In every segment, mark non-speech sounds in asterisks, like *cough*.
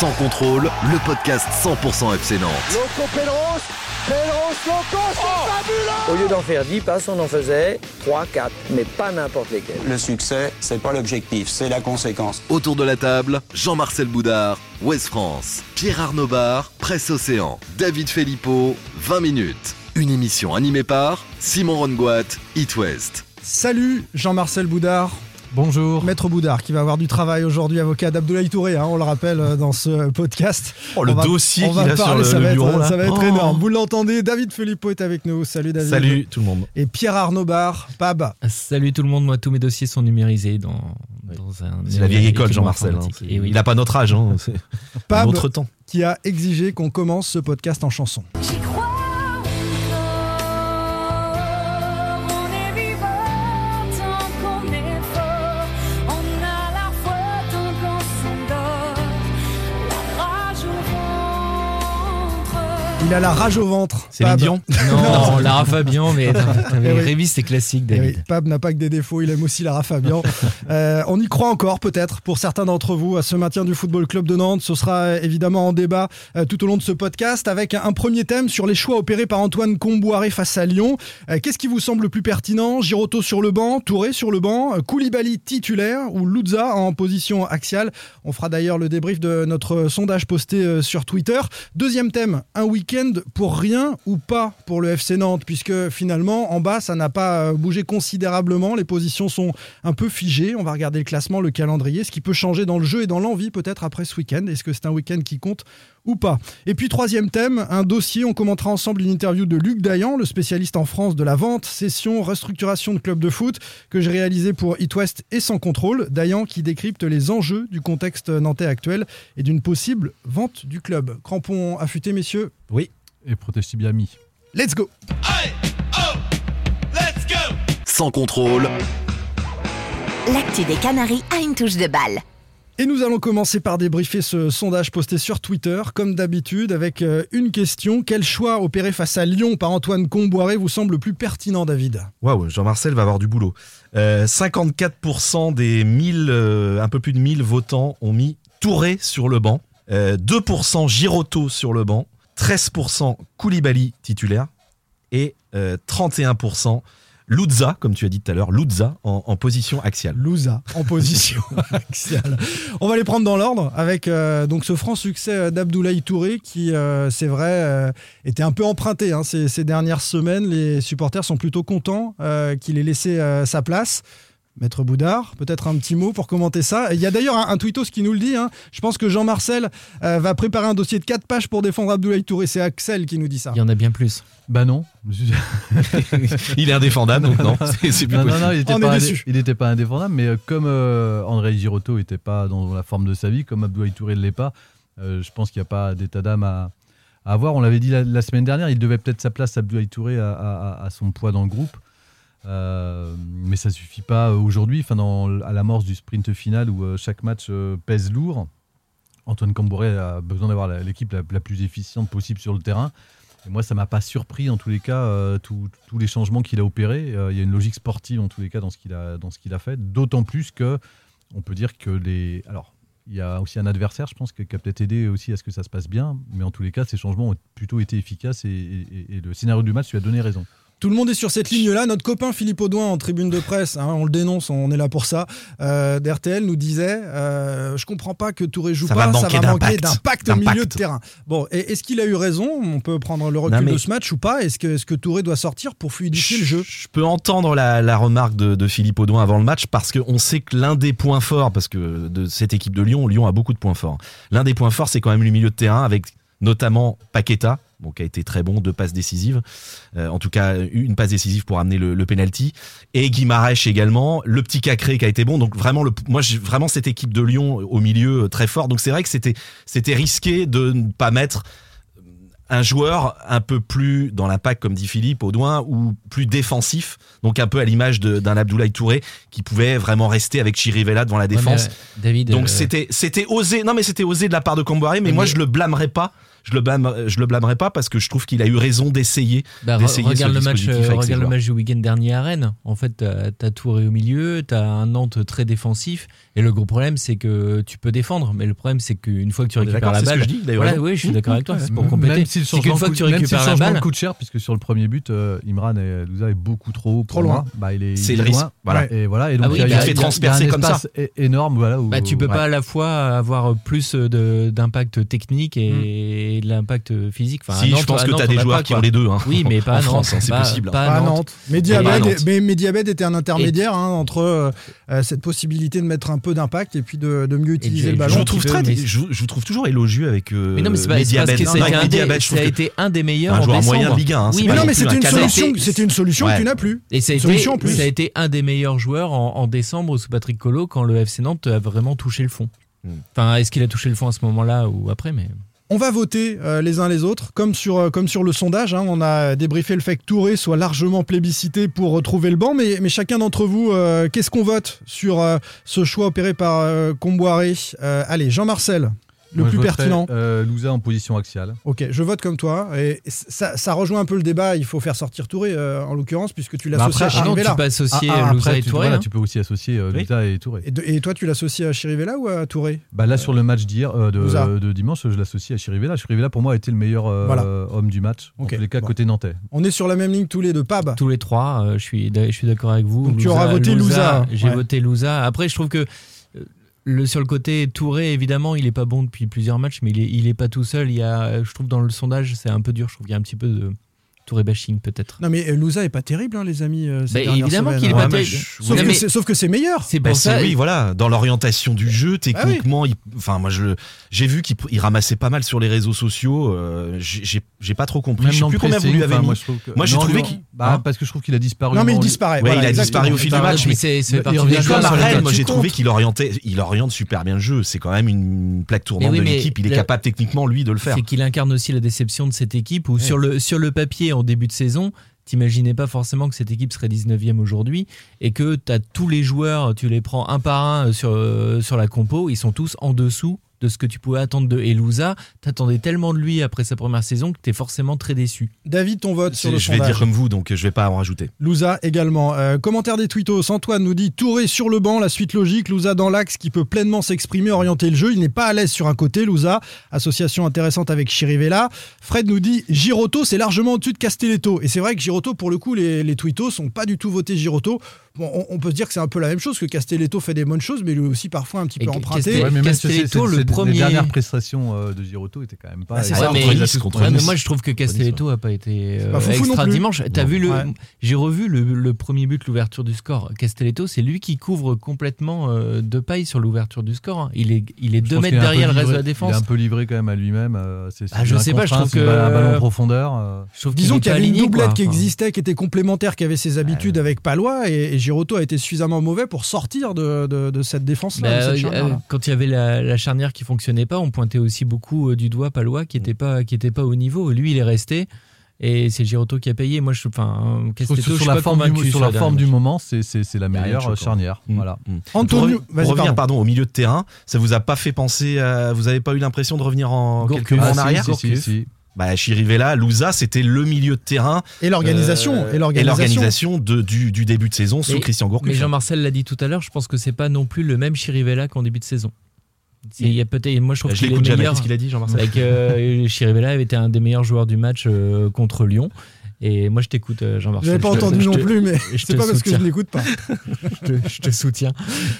Sans contrôle, le podcast 100% FC Nantes. Loco Pélos, Pélos, Loco, c'est fabuleux Au lieu d'en faire 10 passes, on en faisait 3, 4, mais pas n'importe lesquels. Le succès, c'est pas l'objectif, c'est la conséquence. Autour de la table, Jean-Marcel Boudard, Ouest France, Pierre Arnaud Bar, Presse Océan, David Filippo, 20 minutes. Une émission animée par Simon Rongoat, It West. Salut Jean-Marcel Boudard. Bonjour. Maître Boudard qui va avoir du travail aujourd'hui, avocat d'Abdoulaye Touré, hein, on le rappelle euh, dans ce podcast. Oh, le On va- dossier qu'il a parler, sur ça le, va être, bureau, là. ça va être Oh. énorme. Vous l'entendez, David Filippo est avec nous. Salut David. Salut tout le monde. Et Pierre Arnaud Bar, Pab. Salut tout le monde, moi tous mes dossiers sont numérisés dans, dans un. C'est la vieille école, Jean-Marcel. hein. oui. Il n'a pas notre âge. Hein. C'est un Pab autre temps. qui a exigé qu'on commence ce podcast en chanson. J'y crois Il a la rage au ventre. C'est Pab. Dion. *laughs* Non, Lara Fabian, *laughs* mais Eh oui. Révis, c'est classique, Eh oui, David. Pab n'a pas que des défauts, il aime aussi Lara Fabian. *laughs* Euh, on y croit encore peut-être pour certains d'entre vous à ce maintien du Football Club de Nantes. Ce sera euh, évidemment en débat euh, tout au long de ce podcast avec un premier thème sur les choix opérés par Antoine Comboiré face à Lyon. Euh, Qu'est-ce qui vous semble le plus pertinent? Giroto sur le banc, Touré sur le banc, Koulibaly titulaire ou Luzza en position axiale? On fera d'ailleurs le débrief de notre sondage posté euh, sur Twitter. Deuxième thème, un week-end pour rien ou pas pour le FC Nantes, puisque finalement, en bas, ça n'a pas euh, bougé considérablement. Les positions sont un peu figées. On va regarder le classement, le calendrier, ce qui peut changer dans le jeu et dans l'envie peut-être après ce week-end. Est-ce que c'est un week-end qui compte ou pas Et puis troisième thème, un dossier. On commentera ensemble une interview de Luc Dayan, le spécialiste en France de la vente, cession, restructuration de clubs de foot que j'ai réalisé pour It West et sans contrôle. Dayan qui décrypte les enjeux du contexte nantais actuel et d'une possible vente du club. Crampon affûté, messieurs. Oui. Et protesti bien mis. Let's go Sans contrôle, L'actu des Canaries a une touche de balle. Et nous allons commencer par débriefer ce sondage posté sur Twitter, comme d'habitude, avec euh, une question. Quel choix opéré face à Lyon par Antoine Comboiré vous semble le plus pertinent, David? Waouh, Jean-Marcel va avoir du boulot. Euh, 54% des 1000, euh, un peu plus de 1000 votants ont mis Touré sur le banc. Euh, 2% Giroto sur le banc. 13% Koulibaly titulaire. Et euh, 31% Luzza, comme tu as dit tout à l'heure, Luzza en, en position axiale. Louza en *laughs* position axiale. On va les prendre dans l'ordre avec euh, donc ce franc succès euh, d'Abdoulaye Touré qui, euh, c'est vrai, euh, était un peu emprunté hein, ces, ces dernières semaines. Les supporters sont plutôt contents qu'il ait laissé sa place. Maître Boudard, peut-être un petit mot pour commenter ça. Il y a d'ailleurs un, un tweetos qui nous le dit. hein. Je pense que Jean-Marcel euh, va préparer un dossier de 4 pages pour défendre Abdoulaye Touré. C'est Axel qui nous dit ça. Il y en a bien plus. Bah non. *laughs* Il est indéfendable, donc non, c'est c'est plus non, non, possible. non, il n'était pas, indé- indéfendable, mais euh, comme euh, André Girotto n'était pas dans la forme de sa vie, comme Abdoulaye Touré ne l'est pas, euh, je pense qu'il n'y a pas d'état d'âme à, à avoir. On l'avait dit la, la semaine dernière, il devait peut-être sa place, Abdoulaye Touré, à, à- à son poids dans le groupe. Euh, mais ça suffit pas euh, aujourd'hui, enfin dans, à l'amorce du sprint final où euh, chaque match pèse lourd. Antoine Camboré a besoin d'avoir l'équipe la, plus efficiente possible sur le terrain. Et moi, ça m'a pas surpris en tous les cas, tous- les changements qu'il a opérés. Il y a une logique sportive en tous les cas dans ce qu'il a, dans ce qu'il a fait. D'autant plus que on peut dire que les. Alors, il y a aussi un adversaire, je pense, qui a peut-être aidé aussi à ce que ça se passe bien. Mais en tous les cas, ces changements ont plutôt été efficaces et le scénario du match lui a donné raison. Tout le monde est sur cette ligne-là. Notre copain Philippe Audouin en tribune de presse, hein, on le dénonce, on est là pour ça, euh, d'RTL nous disait euh, Je comprends pas que Touré joue Ça pas, va ça va manquer d'impact. au milieu de terrain. Bon, est-ce qu'il a eu raison? On peut prendre le recul Non, de ce match ou pas? Est-ce que, Touré doit sortir pour fluidifier le jeu? Je peux entendre la, la remarque de, de Philippe Audouin avant le match parce qu'on sait que l'un des points forts, parce que de cette équipe de Lyon, Lyon a beaucoup de points forts. L'un des points forts, c'est quand même le milieu de terrain avec notamment Paqueta, donc qui a été très bon, deux passes décisives, Euh, en tout cas une passe décisive pour amener le, le penalty, et Guimarães également, le petit Cacré qui a été bon, donc vraiment, le, moi j'ai vraiment cette équipe de Lyon au milieu euh, très fort, donc c'est vrai que c'était c'était risqué de ne pas mettre un joueur un peu plus dans l'impact, comme dit Philippe, Audouin, ou plus défensif, donc un peu à l'image d'un Abdoulaye Touré qui pouvait vraiment rester avec Chirivella devant la défense. mais, euh, David, donc euh, c'était c'était osé, non mais c'était osé de la part de Comboiré, mais, Mais- moi je le blâmerais pas. Je le blâme, je le blâmerais pas parce que je trouve qu'il a eu raison d'essayer. Bah, d'essayer regarde ce le match, euh, regarde le joueurs. match du week-end dernier à Rennes. En fait, t'as as Touré au milieu, t'as un Nantes très défensif. Et le gros problème, c'est que tu peux défendre, mais le problème, c'est qu'une fois que tu récupères la balle, que je dis, d'ailleurs, voilà, oui, je suis d'accord avec toi. C'est pour Même compléter. si changement qu'une fois que tu même si récupères la balle, coûte cher, puisque sur le premier but, euh, Imran et Louza est beaucoup trop haut. pour Trop loin. moi. Bah, il est, C'est le risque, voilà. Et voilà. Et donc Ah oui, il bah, fait a transpercer comme ça. énorme. Voilà. Bah, tu peux pas à la fois avoir plus de- d'impact technique et de l'impact physique. Enfin, à si, je pense que tu as des a joueurs pas, qui ont les deux. hein. Oui, mais pas en à France, Nantes, hein, c'est possible. pas Pas à Nantes. Mediabed, était un intermédiaire hein, entre euh, euh, cette possibilité de mettre un peu d'impact et puis de, de mieux utiliser je- le Je ballon. vous trouve très, mais- je, je vous trouve toujours élogieux avec euh, Mais non, mais c'est pas- c'est parce Mediabed. que Non, ça a été un des- Mediabed, je ça a trouve que été un des meilleurs un en joueur moyen de Ligue 1. hein, Oui, Mais non, c'était un une solution, c'est- c'était une solution que tu n'as plus. Et ça a, Une été, solution en plus. ça a été un des meilleurs joueurs en, en décembre sous Patrick Collot quand le FC Nantes a vraiment touché le fond. Hmm. Enfin, est-ce qu'il a touché le fond à ce moment-là ou après mais... On va voter euh, les uns les autres, comme sur, euh, le sondage. hein, on a débriefé le fait que Touré soit largement plébiscité pour retrouver le banc, mais, chacun d'entre vous, euh, qu'est-ce qu'on vote sur ce choix opéré par Comboiré Allez, Jean-Marcel, le Moi, plus pertinent. euh, Louza en position axiale. Ok, je vote comme toi. Et ça, ça rejoint un peu le débat. Il faut faire sortir Touré, euh, en l'occurrence, puisque tu Bah l'associes à après, Ah non, Chirivella. tu peux associer Ah, ah, Louza après, et tu, Touré. voilà, hein. tu peux aussi associer euh, Oui. Louza et Touré. Et, de- et toi, tu l'associes à Chirivella ou à Touré? Bah là, sur le match d'hier, euh, de, de dimanche, je l'associe à Chirivella. Chirivella, pour moi, a été le meilleur euh, Voilà. homme du match. Ok, En tous les cas, bon. côté nantais. On est sur la même ligne tous les deux. Pab. Tous les trois, euh, je suis, je suis d'accord avec vous. Donc tu auras voté Louza. J'ai voté Louza. Après, je trouve que le, sur le côté Touré, évidemment, il est pas bon depuis plusieurs matchs, mais il est, il est pas tout seul. Il y a, je trouve dans le sondage, c'est un peu dur. Je trouve qu'il y a un petit peu de Touré bashing peut-être. Non, mais euh, Louza est pas terrible, hein, les amis. euh, ces Bah, évidemment qu'il est hein. pas terrible. Sauf, que sauf que c'est meilleur. c'est Bah, ça. oui, voilà, dans l'orientation du jeu, techniquement, il, enfin, moi, je, j'ai vu qu'il il ramassait pas mal sur les réseaux sociaux. euh, j'ai, pas trop compris. Même je sais plus combien vous lui avez enfin, mis. moi, je trouve que- Moi, j'ai trouvé qu'il- bah, hein parce que je trouve qu'il a disparu. Non, mais il disparaît. Ouais, voilà, il a disparu au fil du match. mais c'est, moi, j'ai trouvé qu'il orientait, il oriente super bien le jeu. C'est quand même une plaque tournante oui, de l'équipe. Il est capable techniquement, lui, de le faire. C'est qu'il incarne aussi la déception de cette équipe où sur, le, sur le papier en début de saison, t'imaginais pas forcément que cette équipe serait 19e aujourd'hui et que tu tous les joueurs, tu les prends un par un sur, euh, sur la compo, ils sont tous en dessous de ce que tu pouvais attendre de Elouza. T'attendais tellement de lui après sa première saison que t'es forcément très déçu. David, ton vote sur le je vais sondage. dire comme vous, donc je vais pas en rajouter. Louza également. Euh, commentaire des tweetos. Antoine nous dit Touré sur le banc, la suite logique. Louza dans l'axe qui peut pleinement s'exprimer, orienter le jeu. Il n'est pas à l'aise sur un côté, Louza. Association intéressante avec Chirivella. Fred nous dit Giroto, c'est largement au-dessus de Castelletto. Et c'est vrai que Giroto, pour le coup, les, les tweetos sont pas du tout votés Giroto. Bon, on, on peut se dire que c'est un peu la même chose, que Castelletto fait des bonnes choses, mais lui aussi parfois un petit Et peu emprunté. Ouais, Castelletto, le premier- Les dernières prestations euh, de Giroto étaient quand même pas. Ah, ça, mais- Nice, contre Ouais, mais moi je trouve que Castelletto a pas été euh, pas extra dimanche. T'as vu le, Ouais. j'ai revu le, le premier but, l'ouverture du score. Castelletto, c'est lui qui couvre complètement euh, de paille sur l'ouverture du score. hein. Il est, il est Je deux mètres derrière le reste de la Il est défense. un peu livré quand même à lui-même. euh, c'est- Ah, je sais pas, je trouve que- un ballon profondeur. euh. Disons qu'il y avait une doublette qui existait, qui était complémentaire, qui avait ses habitudes avec Palois, et Giroto a été suffisamment mauvais pour sortir de, de- de cette défense-là. bah, euh, charnière-là. quand il y avait la, la charnière qui fonctionnait pas, on pointait aussi beaucoup euh, du doigt Palois qui était pas qui était pas au niveau. Lui, il est resté et c'est Giroto qui a payé. Moi, je enfin euh, je suis sur la pas forme convaincu du, sur sur la forme du moment, c'est la meilleure charnière. Mm. Voilà. Mm. Antonio, pour, revenir pardon. pardon, au milieu de terrain, ça vous a pas fait penser à, vous avez pas eu l'impression de revenir en quelques mois Ah, en si, arrière si, si, si. Bah, Chirivella, Louza, c'était le milieu de terrain Et l'organisation. euh, et l'organisation. du, du début de saison sous Christian Gourcuff. Mais Jean-Marcel l'a dit tout à l'heure, je pense que c'est pas non plus le même Chirivella qu'en début de saison. C'est- Il y a peut-être, moi je trouve je qu'il est l'écoute jamais. meilleur. Qu'est-ce qu'il a dit, Jean-Marcel Avec euh, *laughs* Chirivella avait été un des meilleurs joueurs du match euh, contre Lyon. Et moi je t'écoute, euh, Je Jean-Marcel. n'avais pas Je te- entendu je non te- plus, mais je c'est pas parce que je n'écoute pas. *laughs* je, te, je te soutiens.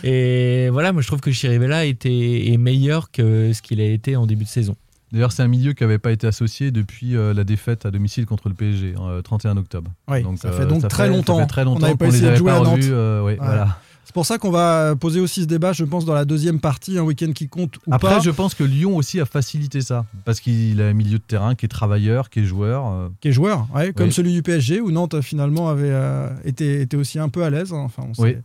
Et voilà, moi je trouve que Chirivella était, est meilleur que ce qu'il a été en début de saison. D'ailleurs, c'est un milieu qui n'avait pas été associé depuis euh, la défaite à domicile contre le PSG, euh, 31 octobre. Oui, ça fait donc très ça longtemps. fait très On longtemps n'avait pas essayé de jouer à Nantes. revus. euh, ouais, Ouais. voilà. C'est pour ça qu'on va poser aussi ce débat, je pense, dans la deuxième partie, un week-end qui compte ou Après, pas. je pense que Lyon aussi a facilité ça. Parce qu'il a un milieu de terrain qui est travailleur, qui est joueur. euh, Qui est joueur, ouais, comme Oui. celui du PSG, où Nantes finalement avait euh, été, était aussi un peu à l'aise. hein. Enfin, on Oui.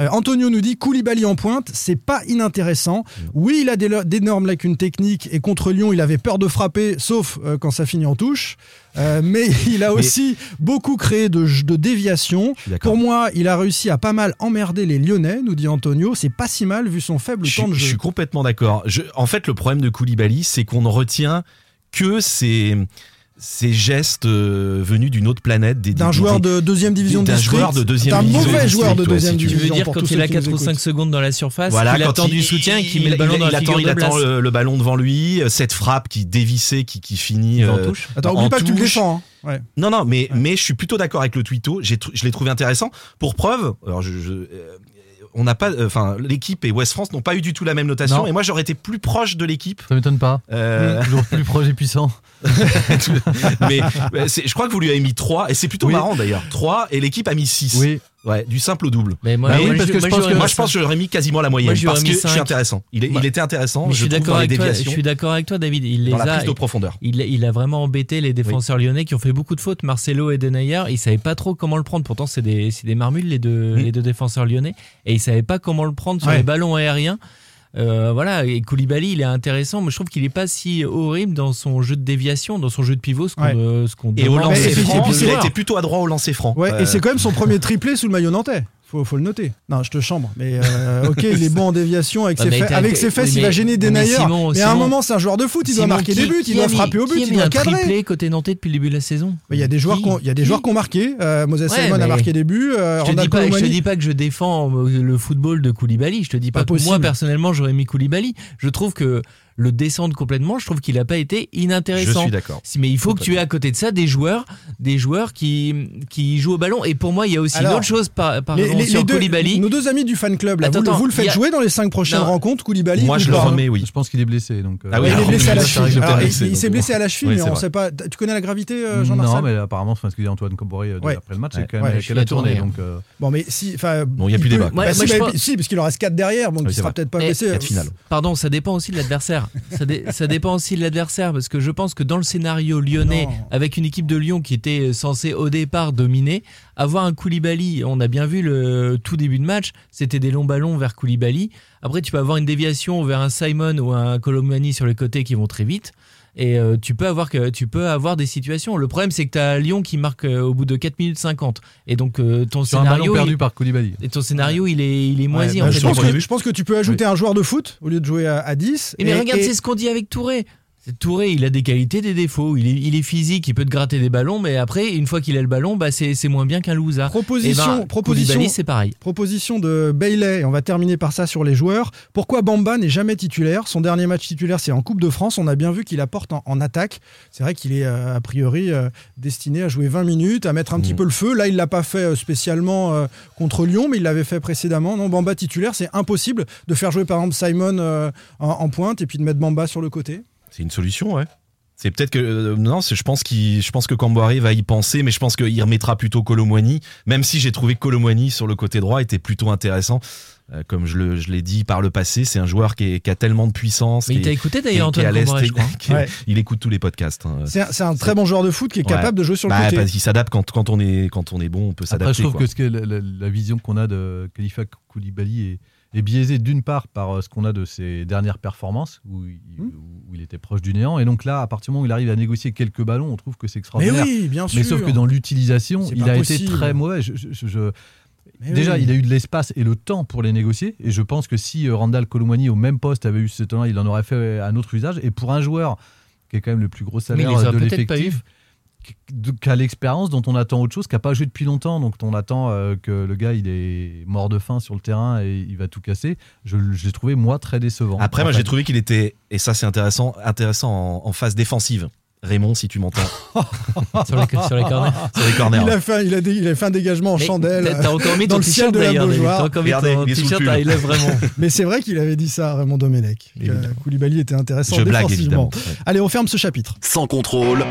Euh, Antonio nous dit Koulibaly en pointe, c'est pas inintéressant. Oui, il a des- d'énormes lacunes techniques et contre Lyon, il avait peur de frapper, sauf euh, quand ça finit en touche. Euh, mais *laughs* il a Mais- aussi beaucoup créé de, de déviations. Je. Pour moi, il a réussi à pas mal emmerder les Lyonnais, nous dit Antonio. C'est pas si mal vu son faible Je, temps de je jeu. suis complètement d'accord. Je- En fait, le problème de Koulibaly, c'est qu'on ne retient que ces, ces gestes euh, venus d'une autre planète. des- D'un joueur de deuxième division d'un district, joueur de deuxième d'un division mauvais district, joueur de ouais, deuxième si tu veux. Tu veux division. dire quand il a qui nous 4 ou écoutent. 5 secondes dans la surface, Voilà, quand attend il- du soutien et qu'il met il- le ballon il- dans il la attend, figure il de attend le, le ballon devant lui, euh, cette frappe qui dévissait, qui, qui finit En euh, touche. Attends, en oublie pas que tu le touche. défends. hein. Ouais. Non, non, mais, mais je suis plutôt d'accord avec le tr- je l'ai trouvé intéressant. Pour preuve, alors je, je- euh, on n'a pas, euh, enfin, l'équipe et West France n'ont pas eu du tout la même notation. Non. Et moi, j'aurais été plus proche de l'équipe. Ça m'étonne pas. Euh, Toujours plus proche et puissant. *laughs* mais je crois que vous lui avez mis 3 et c'est plutôt Oui. marrant d'ailleurs. 3 et l'équipe a mis 6. Oui. Ouais, du simple au double. Mais moi, Bah moi, oui, parce je- que je moi, pense que- Moi, je pense que j'aurais mis quasiment la moyenne Moi, parce que je suis intéressant. Il, est- Bah, il était intéressant. Mais je suis d'accord avec toi. Je suis d'accord avec toi, David. Il les dans la a. prise de profondeur. Il, il a vraiment embêté les défenseurs lyonnais qui ont fait beaucoup de fautes. Marcelo et Denayer, ils savaient pas trop comment le prendre. Pourtant, c'est des, marmules les deux, Mm. les deux défenseurs lyonnais et ils savaient pas comment le prendre sur Ouais. les ballons aériens. Euh, voilà, et Koulibaly, il est intéressant, mais je trouve qu'il est pas si horrible dans son jeu de déviation, dans son jeu de pivot, ce qu'on Ouais. euh, ce qu'on Et au lancer franc, et puis il été plutôt adroit au lancer franc. Ouais, Euh, et c'est quand même son premier triplé sous le maillot nantais. Faut, faut le noter. Non, je te chambre. Mais euh, ok, il est bon en déviation avec *laughs* ses, fesses- avec ses fesses, il va gêner des mais nailleurs. Mais à un moment, c'est un joueur de foot, il doit marquer qui- des buts, qui il doit frapper au but, il doit un cadrer. triplé côté nantais depuis le début de la saison? Il y a des joueurs Qui ont, il y a des joueurs qui ont marqué. Euh, Moses Ouais, Simon a marqué des buts. euh, Je te, dis pas, je te Colomani- dis pas que je défends le football de Koulibaly. Je te dis Pas pas, que moi personnellement j'aurais mis Koulibaly. Je trouve que le descendre complètement, je trouve qu'il a pas été Je inintéressant. suis d'accord. Mais il faut que tu aies à côté de ça des joueurs, des joueurs qui, qui jouent au ballon. Et pour moi, il y a aussi Alors, une autre chose par, par Les- les- sur les deux- Koulibaly. nos deux amis du fan club, là, Attends, vous, le- attends, vous le faites il a- jouer dans les cinq prochaines Non. rencontres, Koulibaly Moi, ou je le remets, oui. Je pense qu'il est blessé. Donc, euh, Ah oui, Ouais, il est blessé à la cheville. Alors, blessé, il il s'est blessé à la cheville, Oui, mais on vrai. sait pas. Tu connais la gravité, euh, Jean-Marcel Non, mais apparemment, ce que dit Antoine Comboré euh, Ouais. après le match, c'est quand même qu'elle il a tourné. Bon, mais si, enfin, Bon, il y a plus débat. Bah, si, je parce qu'il en reste 4 derrière, donc il sera peut-être pas blessé. Quatre finales. Pardon, ça dépend aussi de l'adversaire. Ça, dé- ça dépend aussi de l'adversaire parce que je pense que dans le scénario lyonnais, Non. avec une équipe de Lyon qui était censée au départ dominer, avoir un Koulibaly, on a bien vu le tout début de match, c'était des longs ballons vers Koulibaly. Après, tu peux avoir une déviation vers un Simon ou un Colomani sur les côtés qui vont très vite. Et euh, tu peux avoir que tu peux avoir des situations. Le problème, c'est que tu as Lyon qui marque euh, au bout de 4 minutes 50. Et donc euh, ton sur un ballon scénario, perdu il, par Koulibaly. et ton scénario, il est il est moisi. Ouais, en bah, fait. je, pense que, but. je pense que tu peux ajouter un joueur de foot au lieu de jouer à, à 10. Et mais Et- regarde, et- c'est ce qu'on dit avec Touré. C'est Touré, il a des qualités, des défauts. Il est, il est physique, il peut te gratter des ballons, mais après, une fois qu'il a le ballon, bah c'est moins bien qu'un loser. Proposition, Eh ben, proposition, c'est pareil. proposition de Bailey, et on va terminer par ça sur les joueurs. Pourquoi Bamba n'est jamais titulaire? Son dernier match titulaire, c'est en Coupe de France. On a bien vu qu'il apporte en, en attaque. C'est vrai qu'il est euh, a priori euh, destiné à jouer 20 minutes, à mettre un petit Mm. peu le feu. Là, il l'a pas fait euh, spécialement euh, contre Lyon, mais il l'avait fait précédemment. Non, Bamba titulaire, c'est impossible de faire jouer par exemple Simon euh, en, en pointe et puis de mettre Bamba sur le côté. C'est une solution, ouais. C'est peut-être que euh, non, c'est- je pense qu'il, je pense que Camboire va y penser, mais je pense qu'il remettra plutôt Colomwani, même si j'ai trouvé que Colomwani sur le côté droit était plutôt intéressant. Euh, comme je, le, je l'ai dit par le passé, c'est un joueur qui, est- qui a tellement de puissance. Mais il t'a écouté d'ailleurs, Antoine l'est, Comboiré, je crois. *laughs* qui est- Ouais. Il écoute tous les podcasts. hein. C'est un, c'est un très bon joueur de foot qui est Ouais. capable de jouer sur le Bah, côté. parce qu'il s'adapte quand, quand on est quand on est bon, on peut Après, s'adapter. je trouve quoi. que, ce que la, la- la vision qu'on a de Khalifa Koulibaly est, est biaisée d'une part par euh, ce qu'on a de ses dernières performances, où il, Hmm. où il était proche du néant. Et donc là, à partir du moment où il arrive à négocier quelques ballons, on trouve que c'est Mais extraordinaire. oui, bien sûr. Mais sauf que dans l'utilisation, il a possible. été très mauvais. Je- je- je- Mais Déjà, oui. il a eu de l'espace et le temps pour les négocier. Et je pense que si euh, Randall Colomwani au même poste avait eu ce temps-là, il en aurait fait un autre usage. Et pour un joueur qui est quand même le plus gros Mais salaire il les de l'effectif, qui- a l'expérience dont on attend autre chose, qui n'a pas joué depuis longtemps, donc on attend euh, que le gars il est mort de faim sur le terrain et il va tout casser. Je, je l'ai trouvé moi très décevant. Après, moi, j'ai trouvé qu'il était, et ça, c'est intéressant, intéressant en, en phase défensive. Raymond, si tu m'entends, *laughs* sur, les, sur les corners. *laughs* sur les corners. Il a, fait, il, a dé- il a fait un dégagement en Mais chandelle. T'as encore mis dans ton le ciel t-shirt de la. Beaujoire. T'as encore mis Regardez, ton t-shirt à. *laughs* Mais c'est vrai qu'il avait dit ça à Raymond Domenech. Que Évidemment. Koulibaly était intéressant Je blague défensivement. évidemment. Ouais. Allez, on ferme ce chapitre. Sans contrôle.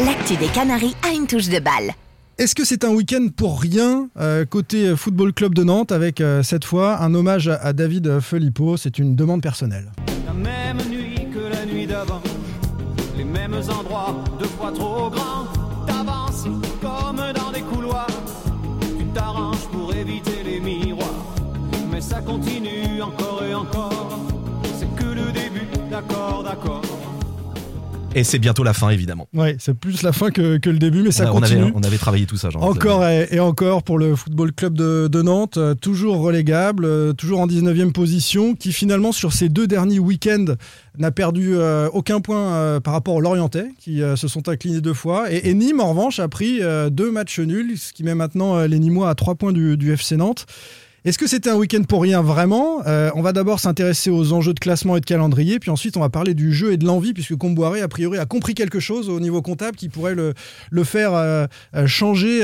L'actu des Canaries a une touche de balle. Est-ce que c'est un week-end pour rien euh, côté Football Club de Nantes avec euh, cette fois un hommage à, à David Filippo C'est une demande personnelle. La même nuit que la nuit d'avant, les mêmes endroits, deux fois trop grands. T'avances comme dans des couloirs, tu t'arranges pour éviter les miroirs. Mais ça continue encore et encore, c'est que le début, d'accord, d'accord. Et c'est bientôt la fin, évidemment. Ouais, c'est plus la fin que, que le début, mais ça on, continue. avait, on avait travaillé tout ça, genre. Encore et, et encore pour le Football Club de, de Nantes, euh, toujours relégable, euh, toujours en 19e position, qui finalement sur ces deux derniers week-ends n'a perdu euh, aucun point par rapport aux Lorientais, qui se sont inclinés deux fois. Et, et Nîmes, en revanche, a pris deux matchs nuls, ce qui met maintenant les Nîmois à trois points du, du FC Nantes. Est-ce que c'était un week-end pour rien vraiment? Euh, On va d'abord s'intéresser aux enjeux de classement et de calendrier, puis ensuite on va parler du jeu et de l'envie, puisque Comboiré, a priori, a compris quelque chose au niveau comptable qui pourrait le, faire euh, euh, changer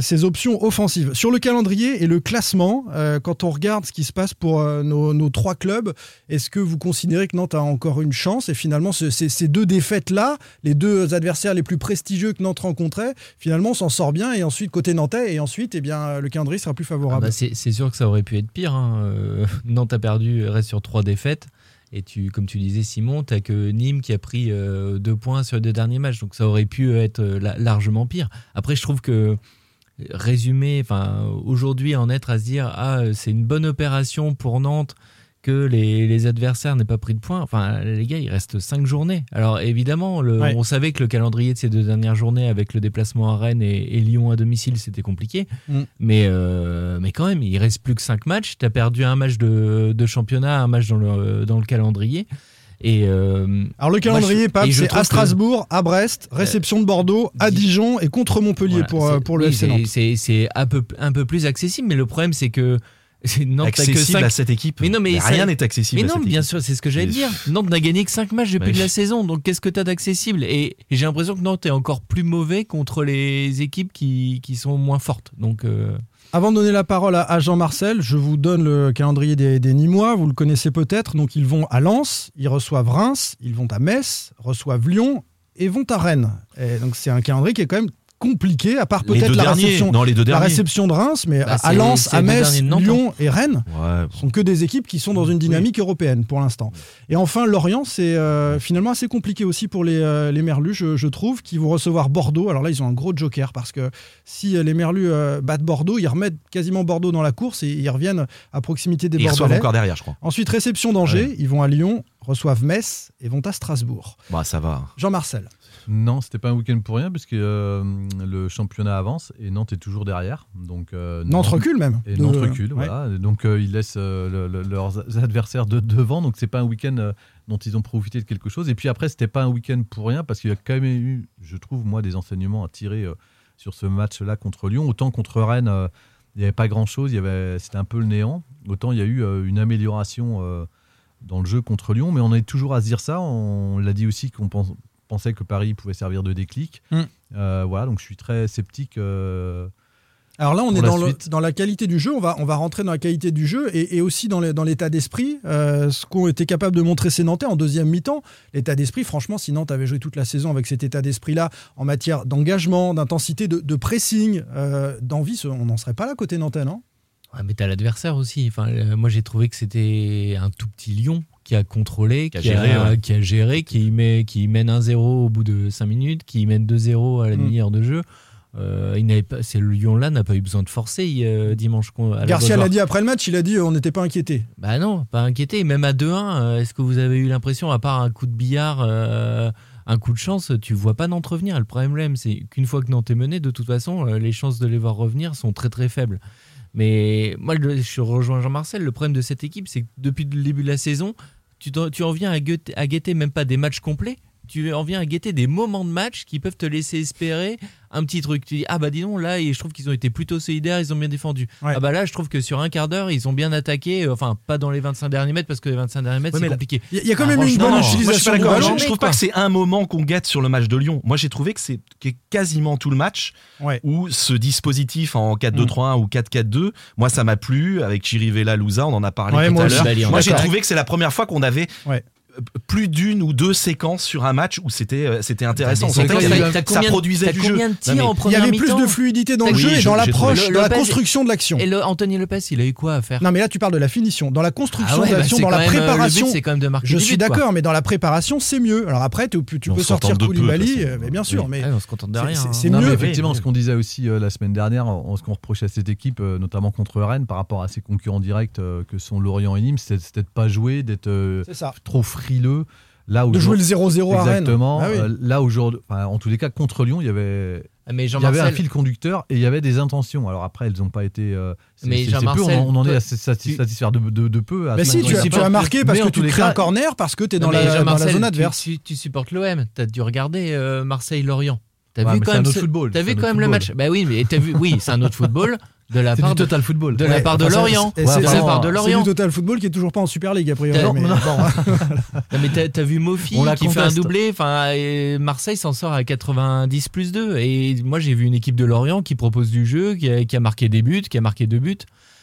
ses options offensives. Sur le calendrier et le classement, quand on regarde ce qui se passe pour nos, trois clubs, est-ce que vous considérez que Nantes a encore une chance? Et finalement, ce- ces, deux défaites-là, les deux adversaires les plus prestigieux que Nantes rencontrait, finalement, s'en sort bien. Et ensuite, côté nantais, et ensuite, eh bien, le calendrier sera plus Ah favorable. bah, c'est c'est sûr que ça aurait pu être pire. hein. Euh, Nantes a perdu, reste sur trois défaites. Et tu, comme tu disais, Simon, tu que Nîmes qui a pris euh, deux points sur les deux derniers matchs. Donc ça aurait pu être euh, la- largement pire. Après, je trouve que résumer, aujourd'hui, en être à se dire, ah, c'est une bonne opération pour Nantes que les, les adversaires n'aient pas pris de points. Enfin, les gars, il reste cinq journées. Alors évidemment, le- Ouais. on savait que le calendrier de ces deux dernières journées, avec le déplacement à Rennes et, et Lyon à domicile, c'était compliqué. Mm. Mais, euh, mais quand même, il reste plus que cinq matchs. Tu as perdu un match de, de championnat, un match dans le, dans le calendrier. Et, euh, Alors le calendrier, Pape, c'est à que- Strasbourg, à Brest, réception de Bordeaux, à Dijon et contre Montpellier Voilà, pour, euh, pour le oui, FC Nantes. C'est un peu, un peu plus accessible, mais le problème, c'est que. C'est- Nantes Accessible à cette équipe. Mais non, mais, Mais ça- rien n'est accessible Mais à non, cette bien équipe. sûr, c'est ce que j'allais Mais- dire. Nantes n'a gagné que 5 matchs depuis Mais- la saison, donc qu'est-ce que tu as d'accessible Et j'ai l'impression que Nantes est encore plus mauvais contre les équipes qui, qui sont moins fortes. Donc. euh, Avant de donner la parole à, à Jean-Marcel, je vous donne le calendrier des, des Nîmois, vous le connaissez peut-être. Donc ils vont à Lens, ils reçoivent Reims, ils vont à Metz, reçoivent Lyon et vont à Rennes. Et donc c'est un calendrier qui est quand même compliqué, à part peut-être la réception, Non, les deux la réception de Reims, mais Bah, à Lens, à Metz, Lyon et Rennes Ouais, sont que des équipes qui sont dans une dynamique européenne pour l'instant. Et enfin, Lorient, c'est euh, finalement assez compliqué aussi pour les, euh, les Merlus, je, je trouve, qui vont recevoir Bordeaux. Alors là, ils ont un gros joker parce que si euh, les Merlus euh, battent Bordeaux, ils remettent quasiment Bordeaux dans la course et ils reviennent à proximité des Et ils reçoivent Bordelais. encore derrière, je crois. Ensuite, réception d'Angers, ils vont à Lyon, reçoivent Metz et vont à Strasbourg. Bah, ça va. Jean-Marcel. Non, c'était pas un week-end pour rien, puisque euh, le championnat avance et Nantes est toujours derrière. Donc, euh, Nantes recule même. Et Nantes recule, ouais. voilà. Et Donc euh, ils laissent le- le- leurs adversaires de devant. Donc c'est pas un week-end dont ils ont profité de quelque chose. Et puis après, c'était pas un week-end pour rien, parce qu'il y a quand même eu, je trouve, moi, des enseignements à tirer sur ce match-là contre Lyon. Autant contre Rennes, il n'y avait pas grand-chose, il y avait- c'était un peu le néant. Autant il y a eu une amélioration dans le jeu contre Lyon. Mais on est toujours à se dire ça. On l'a dit aussi qu'on pense- pensait que Paris pouvait servir de déclic. Mm. Euh, voilà, donc je suis très sceptique. euh, Alors là, on est la dans, le- suite. dans la qualité du jeu. On va, on va rentrer dans la qualité du jeu et, et aussi dans l'état d'esprit. Euh, ce qu'ont été capables de montrer ces Nantais en deuxième mi-temps. L'état d'esprit, franchement, si Nantes avait joué toute la saison avec cet état d'esprit-là, en matière d'engagement, d'intensité, de, de pressing, euh, d'envie, on n'en serait pas là côté Nantais, non? Ouais, mais t'as l'adversaire aussi. Enfin, euh, moi, j'ai trouvé que c'était un tout petit Lyon qui a contrôlé, qui, Qui a géré, ouais. qui a géré, qui, met, qui mène 1-0 au bout de 5 minutes, qui mène 2-0 à la Mm. demi-heure de jeu. Euh, il n'avait pas, c'est le Lyon-là n'a pas eu besoin de forcer euh, dimanche. à Garcia l'a dit après le match, il a dit on n'était pas inquiété. Bah non, pas inquiété. Même à 2-1, euh, est-ce que vous avez eu l'impression, à part un coup de billard, euh, un coup de chance, tu vois pas Nantes revenir? Le problème, c'est qu'une fois que Nantes est mené, de toute façon, les chances de les voir revenir sont très très faibles. Mais moi, je rejoins Jean-Marcel. Le problème de cette équipe, c'est que depuis le début de la saison, tu, tu en viens à guetter même pas des matchs complets. Tu en viens à guetter des moments de match qui peuvent te laisser espérer un petit truc. Tu dis, ah bah dis donc, là, et je trouve qu'ils ont été plutôt solidaires, ils ont bien défendu. Ouais. Ah bah là, je trouve que sur un quart d'heure, ils ont bien attaqué. euh, Enfin, pas dans les 25 derniers mètres, parce que les 25 derniers mètres, Ouais, c'est compliqué. Il y, a- il y a quand Ah, même eu une bonne non. Moi, je suis utilisation pas. Je, je trouve pas que c'est un moment qu'on gâte sur le match de Lyon. Moi, j'ai trouvé que c'est quasiment tout le match Ouais. où ce dispositif en 4-2-3-1 ou 4-4-2, moi, ça m'a plu avec Chirivella, Louza, on en a parlé Ouais, tout moi à l'heure. Moi, j'ai trouvé que c'est la première fois qu'on avait Ouais. Plus d'une ou deux séquences sur un match où c'était euh, c'était intéressant. Ça produisait du jeu. Il y avait plus de fluidité dans le jeu et dans l'approche, dans la construction de l'action. Et le- Anthony Lopez, il a eu quoi à faire Non, mais là, tu parles de la finition. Dans la construction Ah ouais, de bah, l'action, dans la euh, préparation. c'est quand même de marquer Je suis d'accord, mais dans la préparation, c'est mieux. Alors après, tu, peux sortir Koulibaly, euh, mais bien sûr. Mais Ah, on se contente de c'est- rien. c'est- hein. mieux. effectivement, ce qu'on disait aussi la semaine dernière, on- ce qu'on reprochait à cette équipe, notamment contre Rennes, par rapport à ses concurrents directs que sont Lorient et Nîmes, c'était de pas jouer, d'être trop frileux. Là où De jouer le 0-0 à Rennes. Exactement. Ah oui. Euh, là aujourd'hui, enfin, en tous les cas contre Lyon, il y avait, Ah, Mais il y avait un fil conducteur et il y avait des intentions. Alors après, elles n'ont pas été. euh, c'est- Mais peu, on, on en est tu- satisfaire de, de, de peu. à Bah si, tu, as- tu tu as marqué parce que tu crées un corner, parce que tu es dans la, dans la Jean-Marcel, zone tu- adverse. Tu, tu supportes l'OM, t'as dû regarder euh, Marseille-Lorient. T'as Ouais, vu quand même, ce- football, vu quand le match? Bah oui, mais t'as vu, oui, c'est un autre football de la part du de, total football. de la part de Lorient. c'est- De de du total football qui est toujours pas en Super League, a priori. Non, mais non. bon. *laughs* Non, mais t'as, vu Mofi qui fait un doublé. Enfin, Marseille s'en sort à 90 plus 2. Et moi, j'ai vu une équipe de Lorient qui propose du jeu, qui a, qui a marqué des buts, qui a marqué deux buts.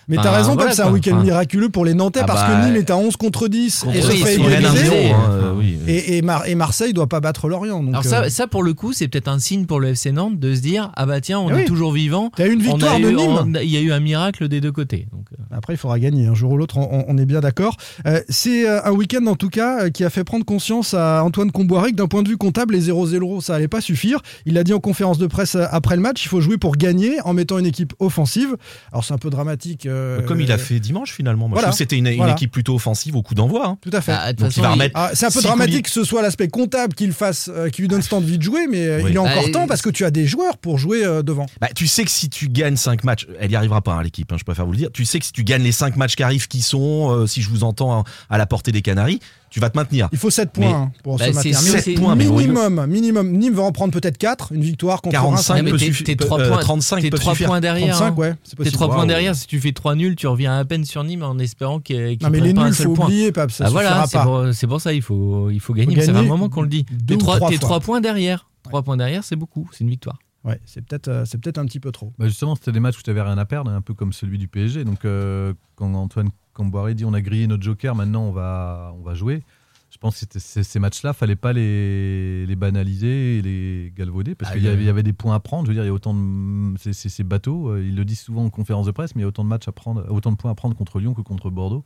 Mais t'as raison, voilà, c'est un week-end Enfin, miraculeux pour les Nantais Ah parce bah, que Nîmes est à 11 contre 10 et contre se oui, fait égaliser. 1-0, hein, euh, oui. Et, et Mar- et Marseille doit pas battre Lorient. Donc, Alors euh, ça, ça, pour le coup, c'est peut-être un signe pour le FC Nantes de se dire ah bah tiens, on Eh est toujours vivant. T'as eu une victoire de eu- Nîmes. Il y a eu un miracle des deux côtés. Donc, euh, Après, il faudra gagner un jour ou l'autre, on, on est bien d'accord. Euh, c'est un week-end, en tout cas, qui a fait prendre conscience à Antoine Comboiré que d'un point de vue comptable, les 0-0, ça allait pas suffire. Il a dit en conférence de presse après le match, il faut jouer pour gagner en mettant une équipe offensive. Alors, c'est un peu dramatique. Euh, Comme il a fait dimanche finalement. Moi, voilà. je trouve que c'était une, une Voilà. équipe plutôt offensive au coup d'envoi. hein. Tout à fait. bah, il Ah, c'est un peu Si dramatique que ce soit l'aspect comptable qu'il fasse, euh, qui lui donne cette envie de jouer, mais euh, Oui. il est encore Bah, temps parce que tu as des joueurs pour jouer euh, devant. Bah, tu sais que si tu gagnes 5 matchs, elle y arrivera pas, hein, l'équipe, hein, je préfère vous le dire. Tu sais que si tu gagnes les 5 matchs qui arrivent, qui sont, euh, si je vous entends, à la portée des Canaries, tu vas te maintenir. Il faut 7 points Mais- hein, pour Bah, se maintenir. sept points, mais minimum, minimum. Nîmes va en prendre peut-être 4, une victoire contre 45 Reims. mais peut t'es- suffire- t'es trois euh, points- 35 t'es peut trois suffire. points derrière. 35, hein. ouais, c'est T'es possible. 3 points Waouh. derrière. Si tu fais 3 nuls, tu reviens à peine sur Nîmes en espérant qu'il qu'il Non, mais les nuls, seul faut point. oublier, Pap, ça Ah voilà, c'est pas. pour, c'est pour ça il faut, il faut gagner. Faut mais ça fait un gagner moment qu'on le dit. deux T'es ou 3, trois t'es fois. trois points derrière. 3 points derrière, c'est beaucoup. C'est une victoire. Ouais, c'est peut-être euh, c'est peut-être un petit peu trop. Bah justement, c'était des matchs où tu n'avais rien à perdre, un peu comme celui du PSG. Donc, euh, quand Antoine Camboiré dit on a grillé notre joker, maintenant on va, on va jouer. Je pense que ces, ces matchs-là, fallait pas les, les banaliser et les galvauder parce Ah, qu'il y, avait- il y avait des points à prendre. Je veux dire, il y a autant de. C'est c'est- c'est bateau, euh, ils le disent souvent en conférence de presse, mais il y a autant de matchs à prendre, autant de points à prendre contre Lyon que contre Bordeaux.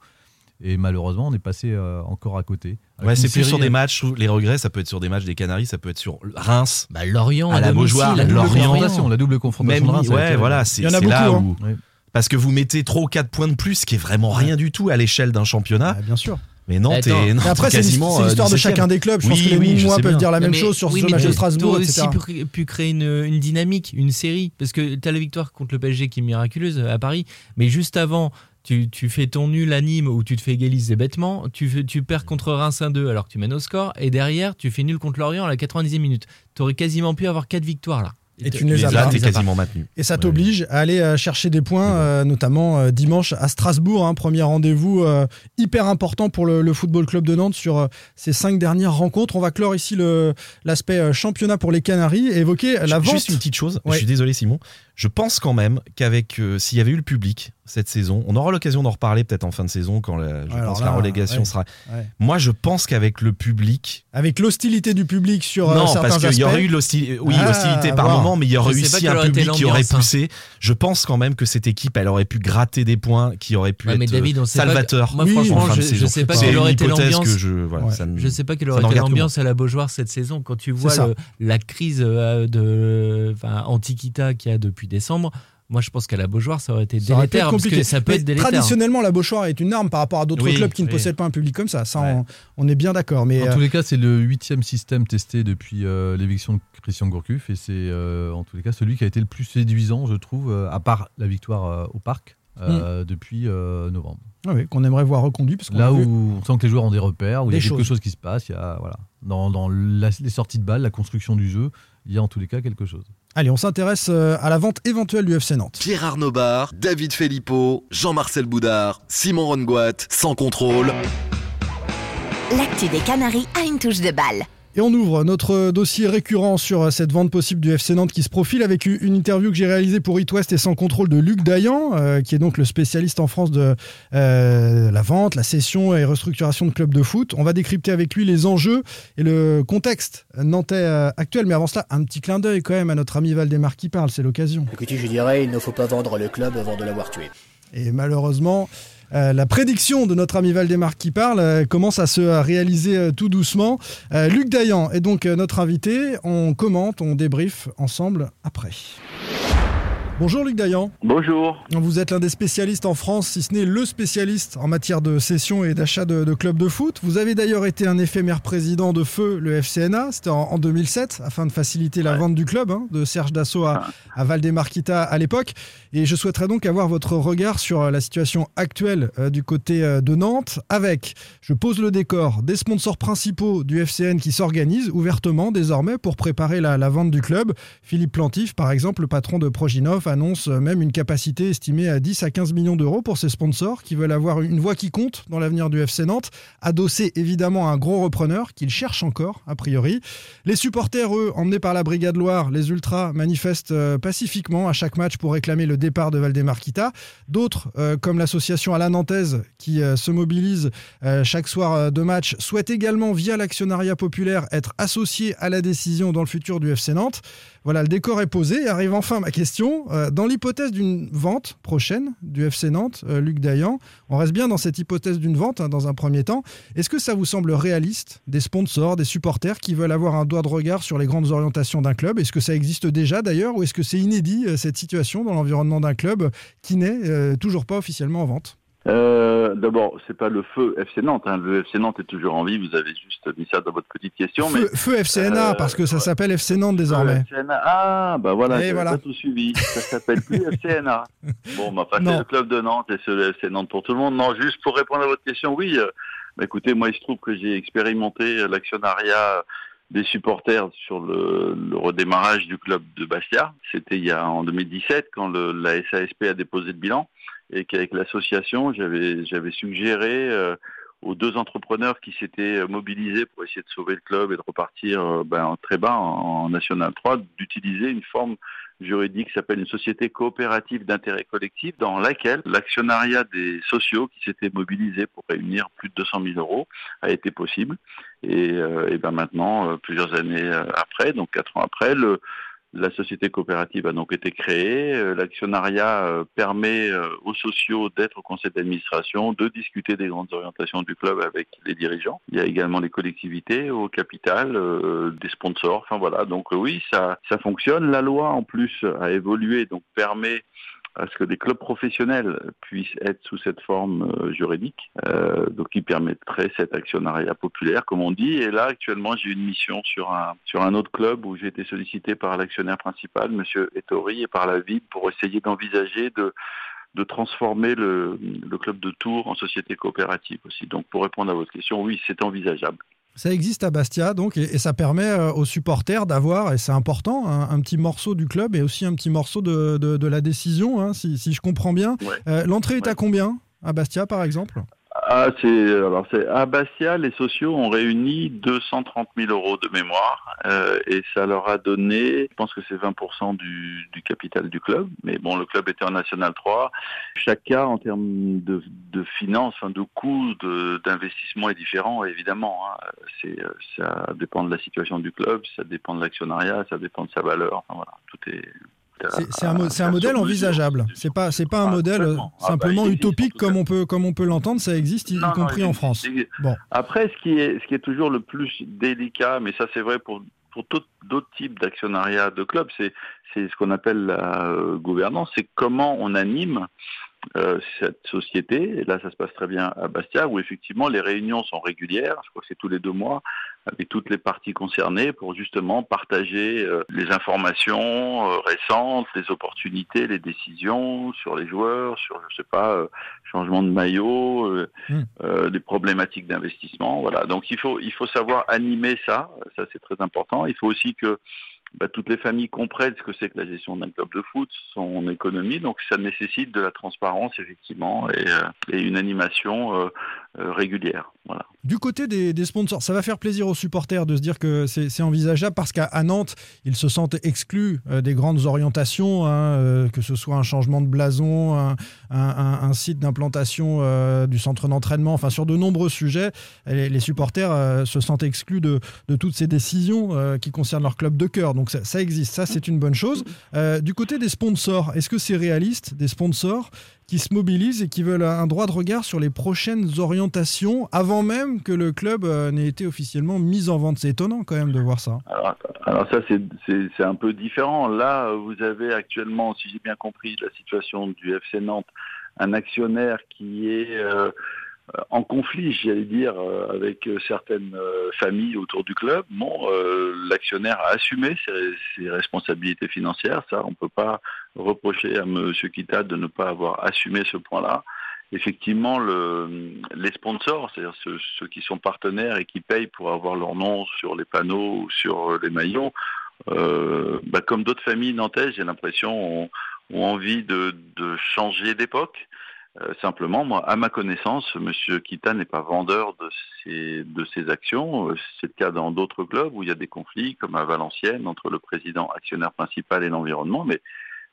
Et malheureusement, on est passé euh, encore à côté. Ouais, c'est plus série- sur des matchs, où les regrets, ça peut être sur des matchs des Canaries, ça peut être sur Reims. Bah, Lorient, À la Beaujoire, la double Lorient. confrontation, la double confrontation Même, de Reims, ouais, été- voilà, c'est a c'est là où. Ouais. Parce que vous mettez 3 ou 4 points de plus, ce qui est vraiment rien du tout à l'échelle d'un championnat. Ah, bien sûr. Mais Mais Nantes après, est c'est euh, l'histoire de 17e. chacun des clubs. Je pense Oui, que les oui, sais peuvent bien. dire la même mais- chose sur oui, ce match de Strasbourg, aussi pu, pu créer une, une dynamique, une série. Parce que tu as la victoire contre le PSG qui est miraculeuse à Paris. Mais juste avant, tu, tu fais ton nul à Nîmes où tu te fais égaliser bêtement. Tu, tu perds contre Reims 1-2 alors que tu mènes au score. Et derrière, tu fais nul contre Lorient à la 90e minute. Tu aurais quasiment pu avoir 4 victoires là. Et tu ne les Les as là, pas. quasiment maintenu. Et ça t'oblige à aller euh, chercher des points, euh, notamment euh, dimanche à Strasbourg. hein, premier rendez-vous euh, hyper important pour le, le Football Club de Nantes sur euh, ces cinq dernières rencontres. On va clore ici l'aspect euh, championnat pour les Canaries et évoquer la vente. Juste une petite chose, Ouais. je suis désolé Simon. Je pense quand même qu'avec euh, s'il y avait eu le public cette saison, on aura l'occasion d'en reparler peut-être en fin de saison quand la, je alors pense que là, la relégation ouais. sera. Ouais. Moi, je pense qu'avec le public, Avec l'hostilité du public sur euh, non, certains parce qu'il y aurait eu l'hostilité, oui, Ah, l'hostilité par voir. moment, mais il y aurait Je eu aussi un aurait public qui aurait hein. poussé. Je pense quand même que cette équipe, elle aurait pu gratter des points, qui auraient pu Ouais, mais être David, on sait pas- salvateur. Moi, Oui, franchement, en fin de je, je saison. sais pas C'est quelle une aurait été hypothèse l'ambiance. je, voilà, ne- Je sais pas quelle aurait été l'ambiance à la Beaujoire cette saison quand tu vois la crise euh, de enfin, Antiquita qu'il y a depuis décembre. Moi, je pense qu'à la Beaujoire, ça aurait été Ça aurait pu délétère être parce compliqué. que ça peut Mais être délétère. Traditionnellement, la Beauchoire est une arme par rapport à d'autres Oui, clubs qui ne possèdent pas un public comme ça. Ça, Ouais. on, on est bien d'accord. Mais En euh, tous les cas, c'est le huitième système testé depuis euh, l'éviction de Christian Gourcuff et c'est euh, en tous les cas celui qui a été le plus séduisant, je trouve, euh, à part la victoire euh, au parc euh, depuis euh, novembre. ah oui, qu'on aimerait voir reconduit. Parce qu'on Là où on sent que les joueurs ont des repères, où il y a quelque choses. chose qui se passe, il y a voilà, dans, dans la- les sorties de balles, la construction du jeu, il y a en tous les cas quelque chose. Allez, on s'intéresse euh, à la vente éventuelle du FC Nantes. Pierre Arnaud Bar, David Filippo, Jean-Marcel Boudard, Simon Rongoat, sans contrôle. L'actu des Canaries a une touche de balle. Et on ouvre notre dossier récurrent sur cette vente possible du FC Nantes qui se profile avec une interview que j'ai réalisée pour It West et sans contrôle de Luc Dayan, euh, qui est donc le spécialiste en France de euh, la vente, la cession et restructuration de clubs de foot. On va décrypter avec lui les enjeux et le contexte nantais euh, actuel. Mais avant cela, un petit clin d'œil quand même à notre ami Valdemar qui parle, c'est l'occasion. Écoutez, je dirais, il ne faut pas vendre le club avant de l'avoir tué. Et malheureusement, euh, la prédiction de notre ami Valdemar qui parle euh, commence à se réaliser euh, tout doucement. Luc Dayan est donc notre invité. On commente, on débriefe ensemble après. Bonjour Luc Dayan. Bonjour. Vous êtes l'un des spécialistes en France, si ce n'est le spécialiste en matière de cession et d'achat de, de clubs de foot. Vous avez d'ailleurs été un éphémère président de feu, le FCNA, c'était en, en 2007, afin de faciliter la vente du club, hein, de Serge Dassault à, à Valdemarquita à l'époque. Et je souhaiterais donc avoir votre regard sur la situation actuelle euh, du côté euh, de Nantes, avec, je pose le décor, des sponsors principaux du FCN qui s'organisent ouvertement désormais pour préparer la, la vente du club. Philippe Plantif, par exemple, le patron de Proginov, annonce même une capacité estimée à 10 à 15 millions d'euros pour ses sponsors qui veulent avoir une voix qui compte dans l'avenir du FC Nantes, adossé évidemment à un gros repreneur qu'ils cherchent encore, a priori. Les supporters, eux, emmenés par la Brigade Loire, les Ultras, manifestent euh, pacifiquement à chaque match pour réclamer le départ de Valdemarquita. D'autres, euh, comme l'association à la Nantaise, qui euh, se mobilise euh, chaque soir euh, de match, souhaitent également, via l'actionnariat populaire, être associés à la décision dans le futur du FC Nantes. Voilà, le décor est posé. Arrive enfin ma question. Euh, dans l'hypothèse d'une vente prochaine du FC Nantes, euh, Luc Dayan, on reste bien dans cette hypothèse d'une vente hein, dans un premier temps. Est-ce que ça vous semble réaliste Des sponsors, des supporters qui veulent avoir un doigt de regard sur les grandes orientations d'un club? Est-ce que ça existe déjà d'ailleurs ou est-ce que c'est inédit euh, cette situation dans l'environnement d'un club qui n'est toujours pas officiellement en vente? Euh, D'abord, c'est pas le feu FC Nantes. hein. Le FC Nantes est toujours en vie. Vous avez juste mis ça dans votre petite question. Feu, mais, feu FCNA, euh, parce que ça s'appelle FC Nantes désormais. FCNA. Ah, bah voilà, j'avais voilà. pas tout suivi. Ça s'appelle plus *laughs* FCNA. Bon, bah, enfin, c'est le club de Nantes et c'est le FC Nantes pour tout le monde. Non, juste pour répondre à votre question, oui. euh, bah, écoutez, moi, il se trouve que j'ai expérimenté l'actionnariat des supporters sur le, le redémarrage du club de Bastia. C'était il y a en 2017 quand le, la SASP a déposé le bilan et qu'avec l'association, j'avais suggéré euh, aux deux entrepreneurs qui s'étaient euh, mobilisés pour essayer de sauver le club et de repartir euh, ben, très bas en, en National 3, d'utiliser une forme juridique qui s'appelle une société coopérative d'intérêt collectif dans laquelle l'actionnariat des sociaux qui s'étaient mobilisés pour réunir plus de 200 000 euros a été possible. Et, euh, ben maintenant, euh, plusieurs années après, donc quatre ans après, le, la société coopérative a donc été créée. Euh, L'actionnariat euh, permet euh, aux sociaux d'être au conseil d'administration, de discuter des grandes orientations du club avec les dirigeants. Il y a également les collectivités au capital, des sponsors. Enfin voilà, donc oui, ça, ça fonctionne. La loi en plus a évolué, donc permet à ce que des clubs professionnels puissent être sous cette forme euh, juridique, euh, donc qui permettrait cet actionnariat populaire, comme on dit. Et là, actuellement, j'ai une mission sur un sur un autre club où j'ai été sollicité par l'actionnaire principal, Monsieur Ettori, et par la ville pour essayer d'envisager de de transformer le, le club de Tours en société coopérative aussi. Donc, pour répondre à votre question, oui, c'est envisageable. Ça existe à Bastia, donc, et, et ça permet euh, aux supporters d'avoir, et c'est important, un, un petit morceau du club et aussi un petit morceau de, de- de la décision, hein, si, si je comprends bien. Ouais. Euh, L'entrée est à combien à Bastia, par exemple? Ah, c'est alors c'est à Bastia, les sociaux ont réuni 230 000 euros de mémoire euh, et ça leur a donné, je pense que c'est 20% du, capital du club. Mais bon, le club était en National 3. Chaque cas en termes de, de finances, enfin, de coûts d'investissement est différent, évidemment. hein. C'est euh, ça dépend de la situation du club, ça dépend de l'actionnariat, ça dépend de sa valeur. Enfin, voilà, tout est C'est c'est un, un modèle envisageable. C'est pas, c'est pas un modèle euh. Ah, bah, simplement existe, utopique comme on peut, comme on peut l'entendre. Ça existe, y, Non, compris en. France. Bon. Après, ce qui est, ce qui est toujours le plus délicat, mais ça c'est vrai pour, pour d'autres types d'actionnariat de clubs, c'est, ce qu'on appelle la euh, gouvernance, c'est comment on anime euh, cette société. Et là, ça se passe très bien à Bastia, où effectivement les réunions sont régulières, je crois que c'est tous les deux mois, avec toutes les parties concernées pour justement partager euh, les informations euh, récentes, les opportunités, les décisions sur les joueurs, sur, je sais pas, euh, changement de maillot, euh, euh, des problématiques d'investissement. Voilà. Donc il faut il faut savoir animer ça. Ça c'est très important. Il faut aussi que bah, toutes les familles comprennent ce que c'est que la gestion d'un club de foot, son économie. Donc ça nécessite de la transparence effectivement et, euh, une animation euh, régulière. Voilà. Du côté des, sponsors, ça va faire plaisir aux supporters de se dire que c'est envisageable parce qu'à Nantes, ils se sentent exclus euh, des grandes orientations, hein, euh, que ce soit un changement de blason, un, site d'implantation euh, du centre d'entraînement, enfin sur de nombreux sujets, les, supporters euh, se sentent exclus de, toutes ces décisions euh, qui concernent leur club de cœur. Donc ça, ça existe, ça c'est une bonne chose. Euh, du côté des sponsors, est-ce que c'est réaliste, des sponsors qui se mobilisent et qui veulent un droit de regard sur les prochaines orientations avant même que le club euh, n'ait été officiellement mis en vente C'est étonnant quand même de voir ça. Alors, ça, c'est- un peu différent. Là, vous avez actuellement, si j'ai bien compris, la situation du FC Nantes, un actionnaire qui est euh, en conflit, j'allais dire, euh, avec certaines familles autour du club. Bon, l'actionnaire a assumé ses, ses responsabilités financières. Ça, on peut pas reprocher à M. Kita de ne pas avoir assumé ce point-là. Effectivement, le, les sponsors, c'est-à-dire ceux, qui sont partenaires et qui payent pour avoir leur nom sur les panneaux ou sur les maillots, euh, bah, comme d'autres familles nantaises, j'ai l'impression, ont, ont envie de, changer d'époque. Euh, simplement, moi, à ma connaissance, Monsieur Kita n'est pas vendeur de ses, de ses actions. Euh, C'est le cas dans d'autres clubs où il y a des conflits, comme à Valenciennes, entre le président actionnaire principal et l'environnement. Mais,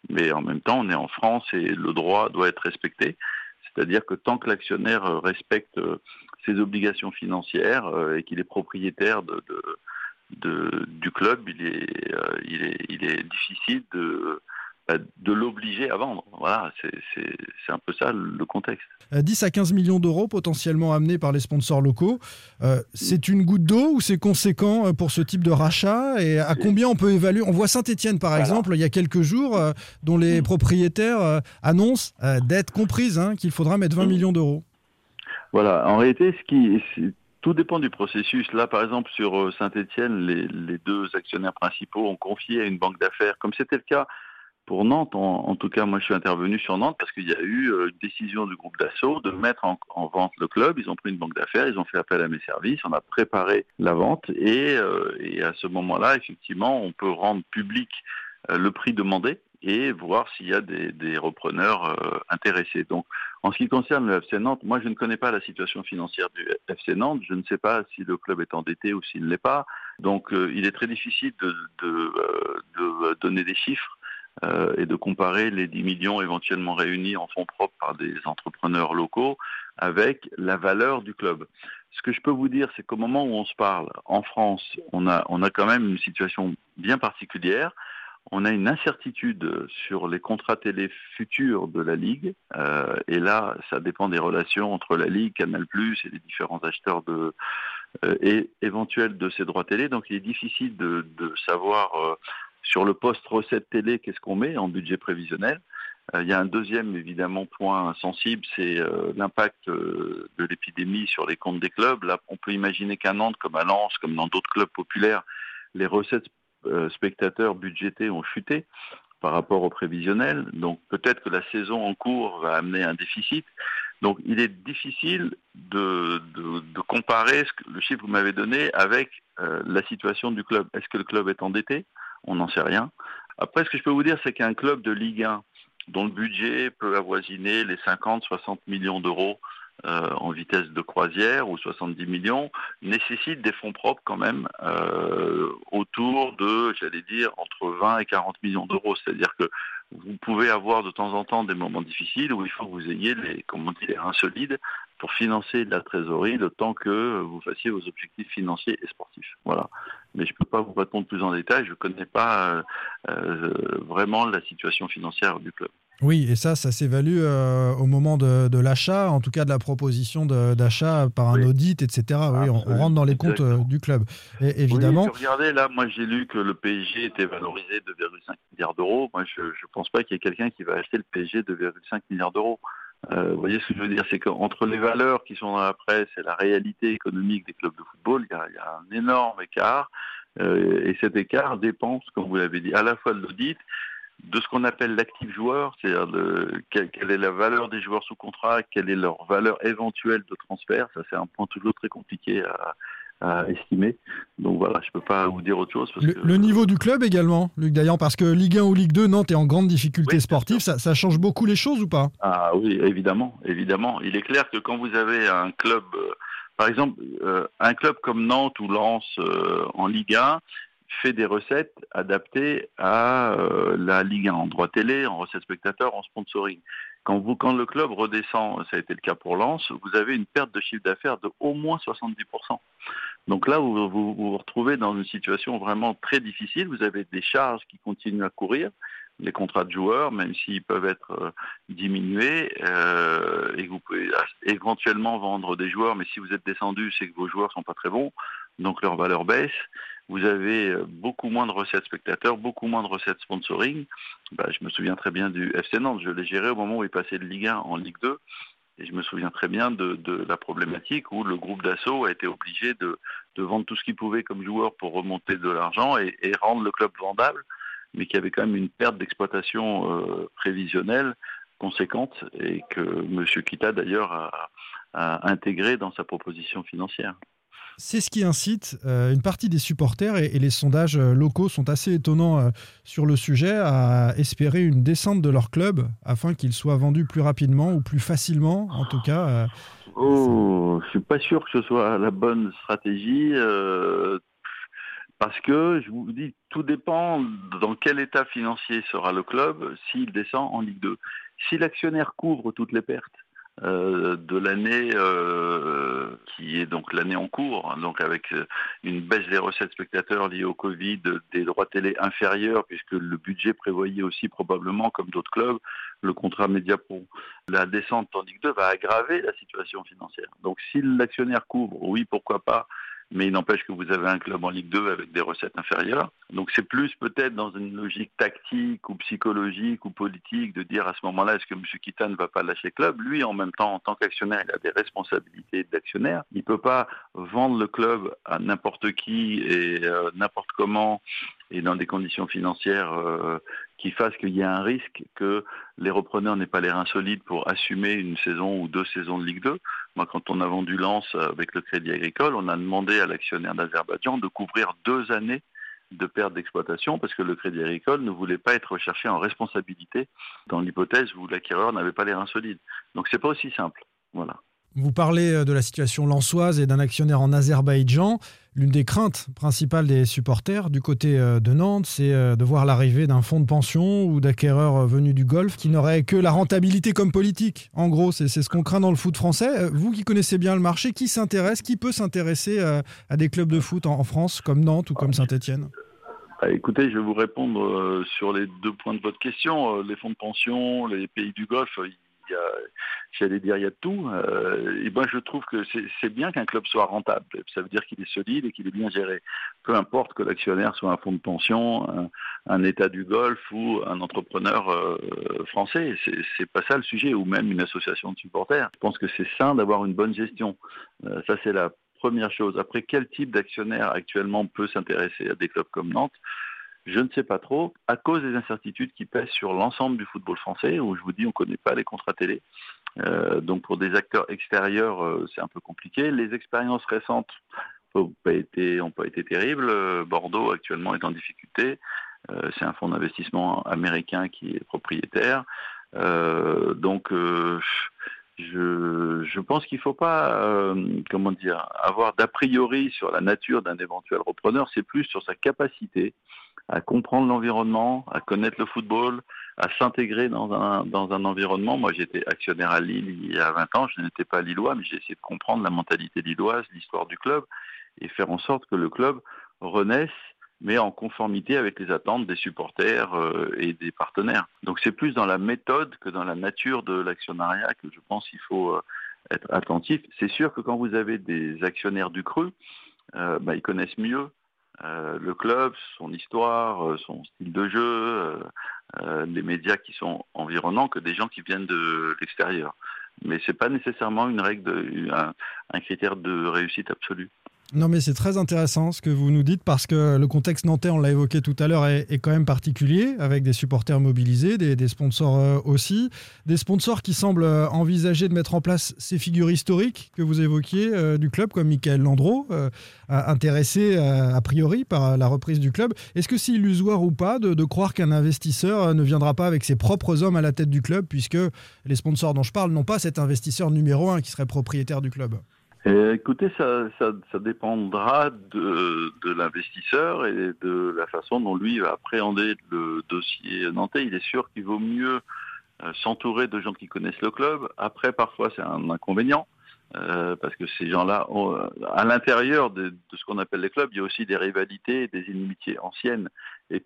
mais en même temps, on est en France et le droit doit être respecté. C'est-à-dire que tant que l'actionnaire euh, respecte euh, ses obligations financières euh, et qu'il est propriétaire de, de, de- du club, il est, il est, il est difficile de, de l'obliger à vendre. Voilà, c'est un peu ça le contexte. Euh, 10 à 15 millions d'euros potentiellement amenés par les sponsors locaux. Euh, c'est une goutte d'eau ou c'est conséquent euh, pour ce type de rachat? Et à combien on peut évaluer? On voit Saint-Etienne par exemple, il y a quelques jours, euh, dont les propriétaires euh, annoncent euh, d'être comprises hein, qu'il faudra mettre 20 millions d'euros. Voilà, en réalité, ce qui, c'est- tout dépend du processus. Là, par exemple, sur Saint-Etienne, les, les deux actionnaires principaux ont confié à une banque d'affaires, comme c'était le cas pour Nantes. En, tout cas, moi, je suis intervenu sur Nantes parce qu'il y a eu euh, une décision du groupe d'assaut de mettre en, en vente le club. Ils ont pris une banque d'affaires, ils ont fait appel à mes services, on a préparé la vente et, euh, et à ce moment-là, effectivement, on peut rendre public euh, le prix demandé et voir s'il y a des, des repreneurs euh, intéressés. Donc, en ce qui concerne le FC Nantes, moi je ne connais pas la situation financière du FC Nantes, je ne sais pas si le club est endetté ou s'il ne l'est pas. Donc euh, il est très difficile de, de, euh, de donner des chiffres euh, et de comparer les 10 millions éventuellement réunis en fonds propres par des entrepreneurs locaux avec la valeur du club. Ce que je peux vous dire, c'est qu'au moment où on se parle, en France, on a, on a quand même une situation bien particulière on a une incertitude sur les contrats télé futurs de la Ligue. Euh, et là, ça dépend des relations entre la Ligue, Canal+, et les différents acheteurs de, euh, et éventuels de ces droits télé. Donc il est difficile de, de savoir euh, sur le poste recette télé qu'est-ce qu'on met en budget prévisionnel? Euh, il y a un deuxième, évidemment, point sensible, c'est euh, l'impact euh, de l'épidémie sur les comptes des clubs. Là, on peut imaginer qu'à Nantes, comme à Lens, comme dans d'autres clubs populaires, les recettes spectateurs budgétés ont chuté par rapport au prévisionnel. Donc peut-être que la saison en cours va amener un déficit. Donc il est difficile de, comparer le chiffre que vous m'avez donné avec la situation du club. Est-ce que le club est endetté? On n'en sait rien. Après, ce que je peux vous dire, c'est qu'un club de Ligue 1 dont le budget peut avoisiner les 50-60 millions d'euros euh, en vitesse de croisière ou 70 millions nécessite des fonds propres quand même euh, autour de, j'allais dire, entre 20 et 40 millions d'euros. C'est-à-dire que vous pouvez avoir de temps en temps des moments difficiles où il faut que vous ayez les, comme on dit, les reins solides pour financer de la trésorerie le temps que vous fassiez vos objectifs financiers et sportifs. Voilà. Mais je ne peux pas vous répondre plus en détail. Je ne connais pas euh, euh, vraiment la situation financière du club. Oui, et ça, ça s'évalue euh, au moment de, de l'achat, en tout cas de la proposition d'achat par un audit, etc. Oui, on, on rentre dans les comptes du club. Et évidemment, Oui, regardez, là, moi j'ai lu que le PSG était valorisé de 2,5 milliards d'euros. Moi, je ne pense pas qu'il y ait quelqu'un qui va acheter le PSG de 2,5 milliards d'euros. Euh, vous voyez ce que je veux dire C'est qu'entre les valeurs qui sont dans la presse et la réalité économique des clubs de football, il y a, il y a un énorme écart. Euh, et cet écart dépend, comme vous l'avez dit, à la fois de l'audit, de ce qu'on appelle l'actif joueur, c'est-à-dire quelle, quelle est la valeur des joueurs sous contrat, quelle est leur valeur éventuelle de transfert. Ça, c'est un point toujours très compliqué à, à estimer. Donc voilà, je ne peux pas vous dire autre chose. Parce le, que, le niveau du club également, Luc Dayan, parce que Ligue 1 ou Ligue 2, Nantes est en grande difficulté sportive, ça, ça change beaucoup les choses ou pas? Ah oui, évidemment, évidemment. Il est clair que quand vous avez un club euh, Par exemple, euh, un club comme Nantes ou Lens euh, en Ligue 1 fait des recettes adaptées à euh, la Ligue 1 en droit télé, en recettes spectateurs, en sponsoring. Quand, le club redescend, ça a été le cas pour Lens, vous avez une perte de chiffre d'affaires de au moins 70%. Donc là, vous, vous retrouvez dans une situation vraiment très difficile. Vous avez des charges qui continuent à courir, les contrats de joueurs, même s'ils peuvent être euh, diminués, euh, et vous pouvez éventuellement vendre des joueurs, mais si vous êtes descendu, c'est que vos joueurs sont pas très bons, donc leur valeur baisse. Vous avez euh, beaucoup moins de recettes spectateurs, beaucoup moins de recettes sponsoring. Bah, je me souviens très bien du FC Nantes. Je l'ai géré au moment où il passait de Ligue 1 en Ligue 2. Et je me souviens très bien de, la problématique où le groupe d'assaut a été obligé de, vendre tout ce qu'il pouvait comme joueur pour remonter de l'argent et, rendre le club vendable, mais qui avait quand même une perte d'exploitation euh, prévisionnelle conséquente et que M. Kita d'ailleurs a intégré dans sa proposition financière. C'est ce qui incite euh, une partie des supporters, et, les sondages euh, locaux sont assez étonnants euh, sur le sujet, à espérer une descente de leur club afin qu'il soit vendu plus rapidement ou plus facilement, en tout cas. Oh, je suis pas sûr que ce soit la bonne stratégie. parce que, je vous dis, tout dépend dans quel état financier sera le club s'il descend en Ligue 2. Si l'actionnaire couvre toutes les pertes euh, de l'année euh, qui est donc l'année en cours, hein, donc avec euh, une baisse des recettes spectateurs liées au Covid, des droits télé inférieurs, puisque le budget prévoyait aussi probablement, comme d'autres clubs, le contrat Mediapro. La descente en Ligue 2 va aggraver la situation financière. Donc si l'actionnaire couvre, oui, pourquoi pas, mais il n'empêche que vous avez un club en Ligue 2 avec des recettes inférieures. Donc c'est plus peut-être dans une logique tactique ou psychologique ou politique de dire à ce moment-là, est-ce que M. Kita ne va pas lâcher le club? Lui, en même temps, en tant qu'actionnaire, il a des responsabilités d'actionnaire. Il ne peut pas vendre le club à n'importe qui et euh, n'importe comment et dans des conditions financières euh, qui fassent qu'il y ait un risque que les repreneurs n'aient pas les reins solides pour assumer une saison ou deux saisons de Ligue 2. Moi, quand on a vendu Lens avec le Crédit Agricole, on a demandé à l'actionnaire d'Azerbaïdjan de couvrir deux années de perte d'exploitation parce que le Crédit Agricole ne voulait pas être recherché en responsabilité dans l'hypothèse où l'acquéreur n'avait pas les reins solides. Donc c'est pas aussi simple. Voilà. Vous parlez euh, de la situation lançoise et d'un actionnaire en Azerbaïdjan. L'une des craintes principales des supporters du côté euh, de Nantes, c'est euh, de voir l'arrivée d'un fonds de pension ou d'acquéreurs euh, venus du Golfe qui n'auraient que la rentabilité comme politique. En gros, c'est ce qu'on craint dans le foot français. Vous qui connaissez bien le marché, qui s'intéresse, qui peut s'intéresser à des clubs de foot en France comme Nantes ou comme Saint-Etienne Ah, Écoutez, je vais vous répondre sur les deux points de votre question. Les fonds de pension, les pays du Golfe, j'allais dire, il y a tout. Euh, et ben, je trouve que c'est bien qu'un club soit rentable. Ça veut dire qu'il est solide et qu'il est bien géré. Peu importe que l'actionnaire soit un fonds de pension, un, État du Golfe ou un entrepreneur euh, français. C'est pas ça le sujet, ou même une association de supporters. Je pense que c'est sain d'avoir une bonne gestion. Euh, ça, c'est la première chose. Après, quel type d'actionnaire actuellement peut s'intéresser à des clubs comme Nantes? Je ne sais pas trop, à cause des incertitudes qui pèsent sur l'ensemble du football français, où je vous dis, on ne connaît pas les contrats télé. Euh, donc pour des acteurs extérieurs, euh, c'est un peu compliqué. Les expériences récentes n'ont pas été, ont pas été terribles. Euh, Bordeaux actuellement est en difficulté. Euh, c'est un fonds d'investissement américain qui est propriétaire. Euh, donc je, je pense qu'il ne faut pas, euh, comment dire, avoir d'a priori sur la nature d'un éventuel repreneur. C'est plus sur sa capacité à comprendre l'environnement, à connaître le football, à s'intégrer dans un, dans un environnement. Moi, j'étais actionnaire à Lille il y a 20 ans, je n'étais pas lillois, mais j'ai essayé de comprendre la mentalité lilloise, l'histoire du club, et faire en sorte que le club renaisse, mais en conformité avec les attentes des supporters euh, et des partenaires. Donc c'est plus dans la méthode que dans la nature de l'actionnariat que je pense qu'il faut euh, être attentif. C'est sûr que quand vous avez des actionnaires du cru, euh, bah, ils connaissent mieux euh, le club, son histoire, euh, son style de jeu, euh, les médias qui sont environnants que des gens qui viennent de l'extérieur. Mais c'est pas nécessairement une règle, de, un, un critère de réussite absolue. Non, mais c'est très intéressant ce que vous nous dites parce que le contexte nantais, on l'a évoqué tout à l'heure, est, quand même particulier avec des supporters mobilisés, des, sponsors euh, aussi, des sponsors qui semblent euh, envisager de mettre en place ces figures historiques que vous évoquiez euh, du club, comme Michael Landreau, intéressé a priori par la reprise du club. Est-ce que c'est illusoire ou pas de, croire qu'un investisseur ne viendra pas avec ses propres hommes à la tête du club, puisque les sponsors dont je parle n'ont pas cet investisseur numéro un qui serait propriétaire du club? Et écoutez, ça, ça, ça dépendra de, de l'investisseur et de la façon dont lui va appréhender le dossier nantais. Il est sûr qu'il vaut mieux euh, s'entourer de gens qui connaissent le club. Après, parfois, c'est un inconvénient. euh, parce que ces gens-là, euh, à l'intérieur de, de ce qu'on appelle les clubs, il y a aussi des rivalités, des inimitiés anciennes. Et,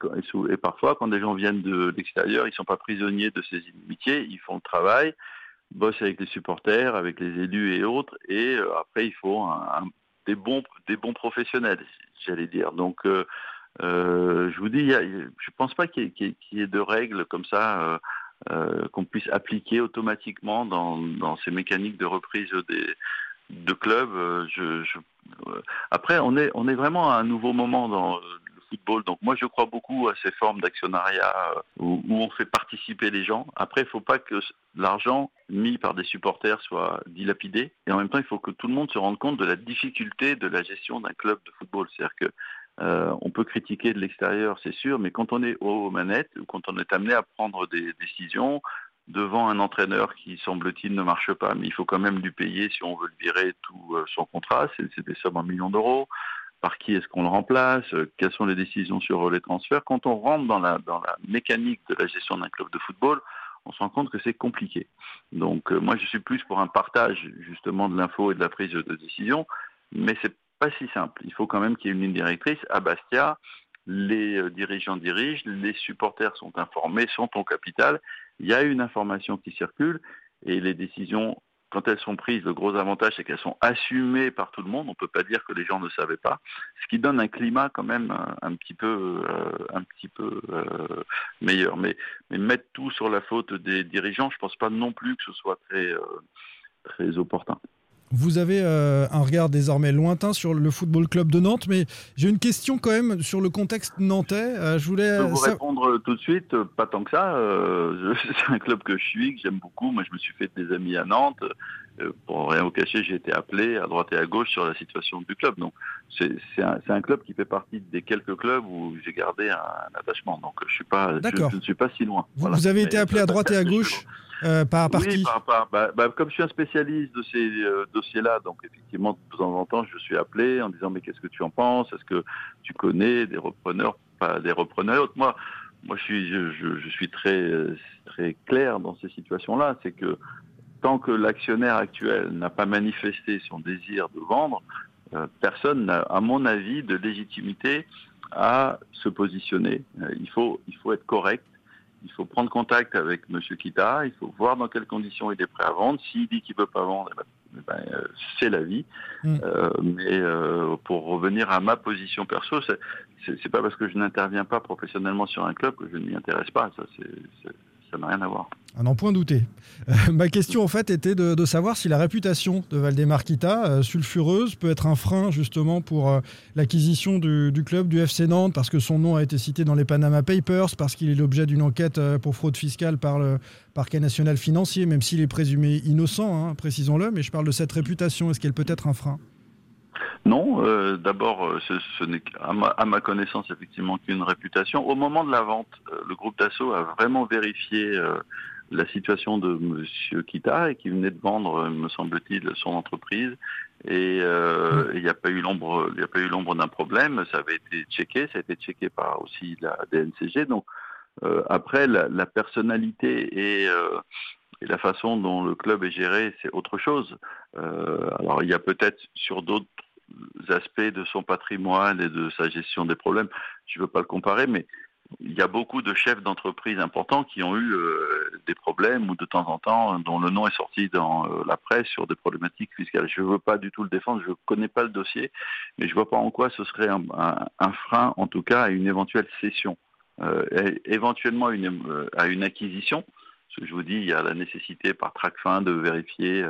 parfois, quand des gens viennent de l'extérieur, ils ne sont pas prisonniers de ces inimitiés, ils font le travail, bossent avec les supporters, avec les élus et autres, et euh, après, il faut un- des, bons, des bons professionnels, j'allais dire. Donc, euh, euh, je vous dis, y a- je ne pense pas qu'il y, y ait- de règles comme ça qu'on puisse appliquer automatiquement dans, ces mécaniques de reprise des, de clubs. Après, on est, on est vraiment à un nouveau moment dans football. Donc moi, je crois beaucoup à ces formes d'actionnariat euh, où, on fait participer les gens. Après, il ne faut pas que l'argent mis par des supporters soit dilapidé. Et en même temps, il faut que tout le monde se rende compte de la difficulté de la gestion d'un club de football. C'est-à-dire que euh, on peut critiquer de l'extérieur, c'est sûr, mais quand on est aux manettes, ou quand on est amené à prendre des décisions devant un entraîneur qui, semble-t-il, ne marche pas, mais il faut quand même lui payer si on veut le virer tout euh, son contrat, c'est des sommes en millions d'euros. Par qui est-ce qu'on le remplace Euh, Quelles sont les décisions sur les transferts Quand on rentre dans la, dans la mécanique de la gestion d'un club de football, on se rend compte que c'est compliqué. Donc euh, moi, je suis plus pour un partage justement de l'info et de la prise de décision, mais c'est pas si simple. Il faut quand même qu'il y ait une ligne directrice. À Bastia, les euh, dirigeants dirigent, les supporters sont informés, sont au capital. Il y a une information qui circule et les décisions, quand elles sont prises, le gros avantage, c'est qu'elles sont assumées par tout le monde. On ne peut pas dire que les gens ne savaient pas, ce qui donne un climat quand même un, un petit peu, euh, euh, meilleur. Mais, mais mettre tout sur la faute des dirigeants, je ne pense pas non plus que ce soit très, euh, très opportun. Vous avez euh, un regard désormais lointain sur le Football Club de Nantes, mais j'ai une question quand même sur le contexte nantais. Euh, je voulais Je peux vous sa- répondre tout de suite, euh, pas tant que ça. euh, *laughs* c'est un club que je suis, que j'aime beaucoup. Moi, je me suis fait des amis à Nantes. Euh, pour rien vous cacher, j'ai été appelé à droite et à gauche sur la situation du club. Donc, c'est un, club qui fait partie des quelques clubs où j'ai gardé un, un attachement. Donc, je suis pas, je, D'accord. je ne suis pas si loin. vous, Voilà. vous avez été appelé à droite et à gauche euh, par, par oui, qui par- par- bah, bah, comme je suis un spécialiste de ces euh, dossiers-là, donc effectivement, de temps en temps, je suis appelé en disant mais qu'est-ce que tu en penses? Est-ce que tu connais des repreneurs, pas des repreneurs Moi, moi, je suis, je, je- je suis très, euh, très clair dans ces situations-là. C'est que tant que l'actionnaire actuel n'a pas manifesté son désir de vendre, euh, personne n'a, à mon avis, de légitimité à se positionner. Euh, il faut, il faut être correct. Il faut prendre contact avec M. Kita, il faut voir dans quelles conditions il est prêt à vendre. S'il dit qu'il ne peut pas vendre, eh ben, eh ben, euh, c'est la vie. Mm. Euh, mais euh, pour revenir à ma position perso, c'est- c'est c'est pas parce que je n'interviens pas professionnellement sur un club que je ne m'y intéresse pas. Ça, c'est- c'est- ça n'a rien à voir. À n'en point douter. Euh, ma question en fait était de, savoir si la réputation de Valdemar Kita, euh, sulfureuse, peut être un frein justement pour euh, l'acquisition du, club du FC Nantes, parce que son nom a été cité dans les Panama Papers, parce qu'il est l'objet d'une enquête pour fraude fiscale par le parquet national financier, même s'il est présumé innocent, hein, précisons-le, mais je parle de cette réputation, est-ce qu'elle peut être un frein? Non, euh, d'abord, euh, ce, ce n'est qu'à ma, à ma connaissance effectivement qu'une réputation. Au moment de la vente, euh, le groupe Dassault a vraiment vérifié euh, la situation de Monsieur Kita et qui venait de vendre, me semble-t-il, son entreprise. Et euh, il n'y a pas eu l'ombre, il n'y a pas eu l'ombre d'un problème. Ça avait été checké, ça a été checké par aussi la DNCG. Donc euh, après, la, la personnalité et euh, et la façon dont le club est géré, c'est autre chose. Euh, alors il y a peut-être sur d'autres aspects de son patrimoine et de sa gestion des problèmes, je ne veux pas le comparer, mais il y a beaucoup de chefs d'entreprise importants qui ont eu euh, des problèmes ou de temps en temps dont le nom est sorti dans euh, la presse sur des problématiques fiscales. Je ne veux pas du tout le défendre, je ne connais pas le dossier, mais je ne vois pas en quoi ce serait un, frein, en tout cas, à une éventuelle cession, euh, éventuellement à une acquisition. Parce que je vous dis, il y a la nécessité par Tracfin de vérifier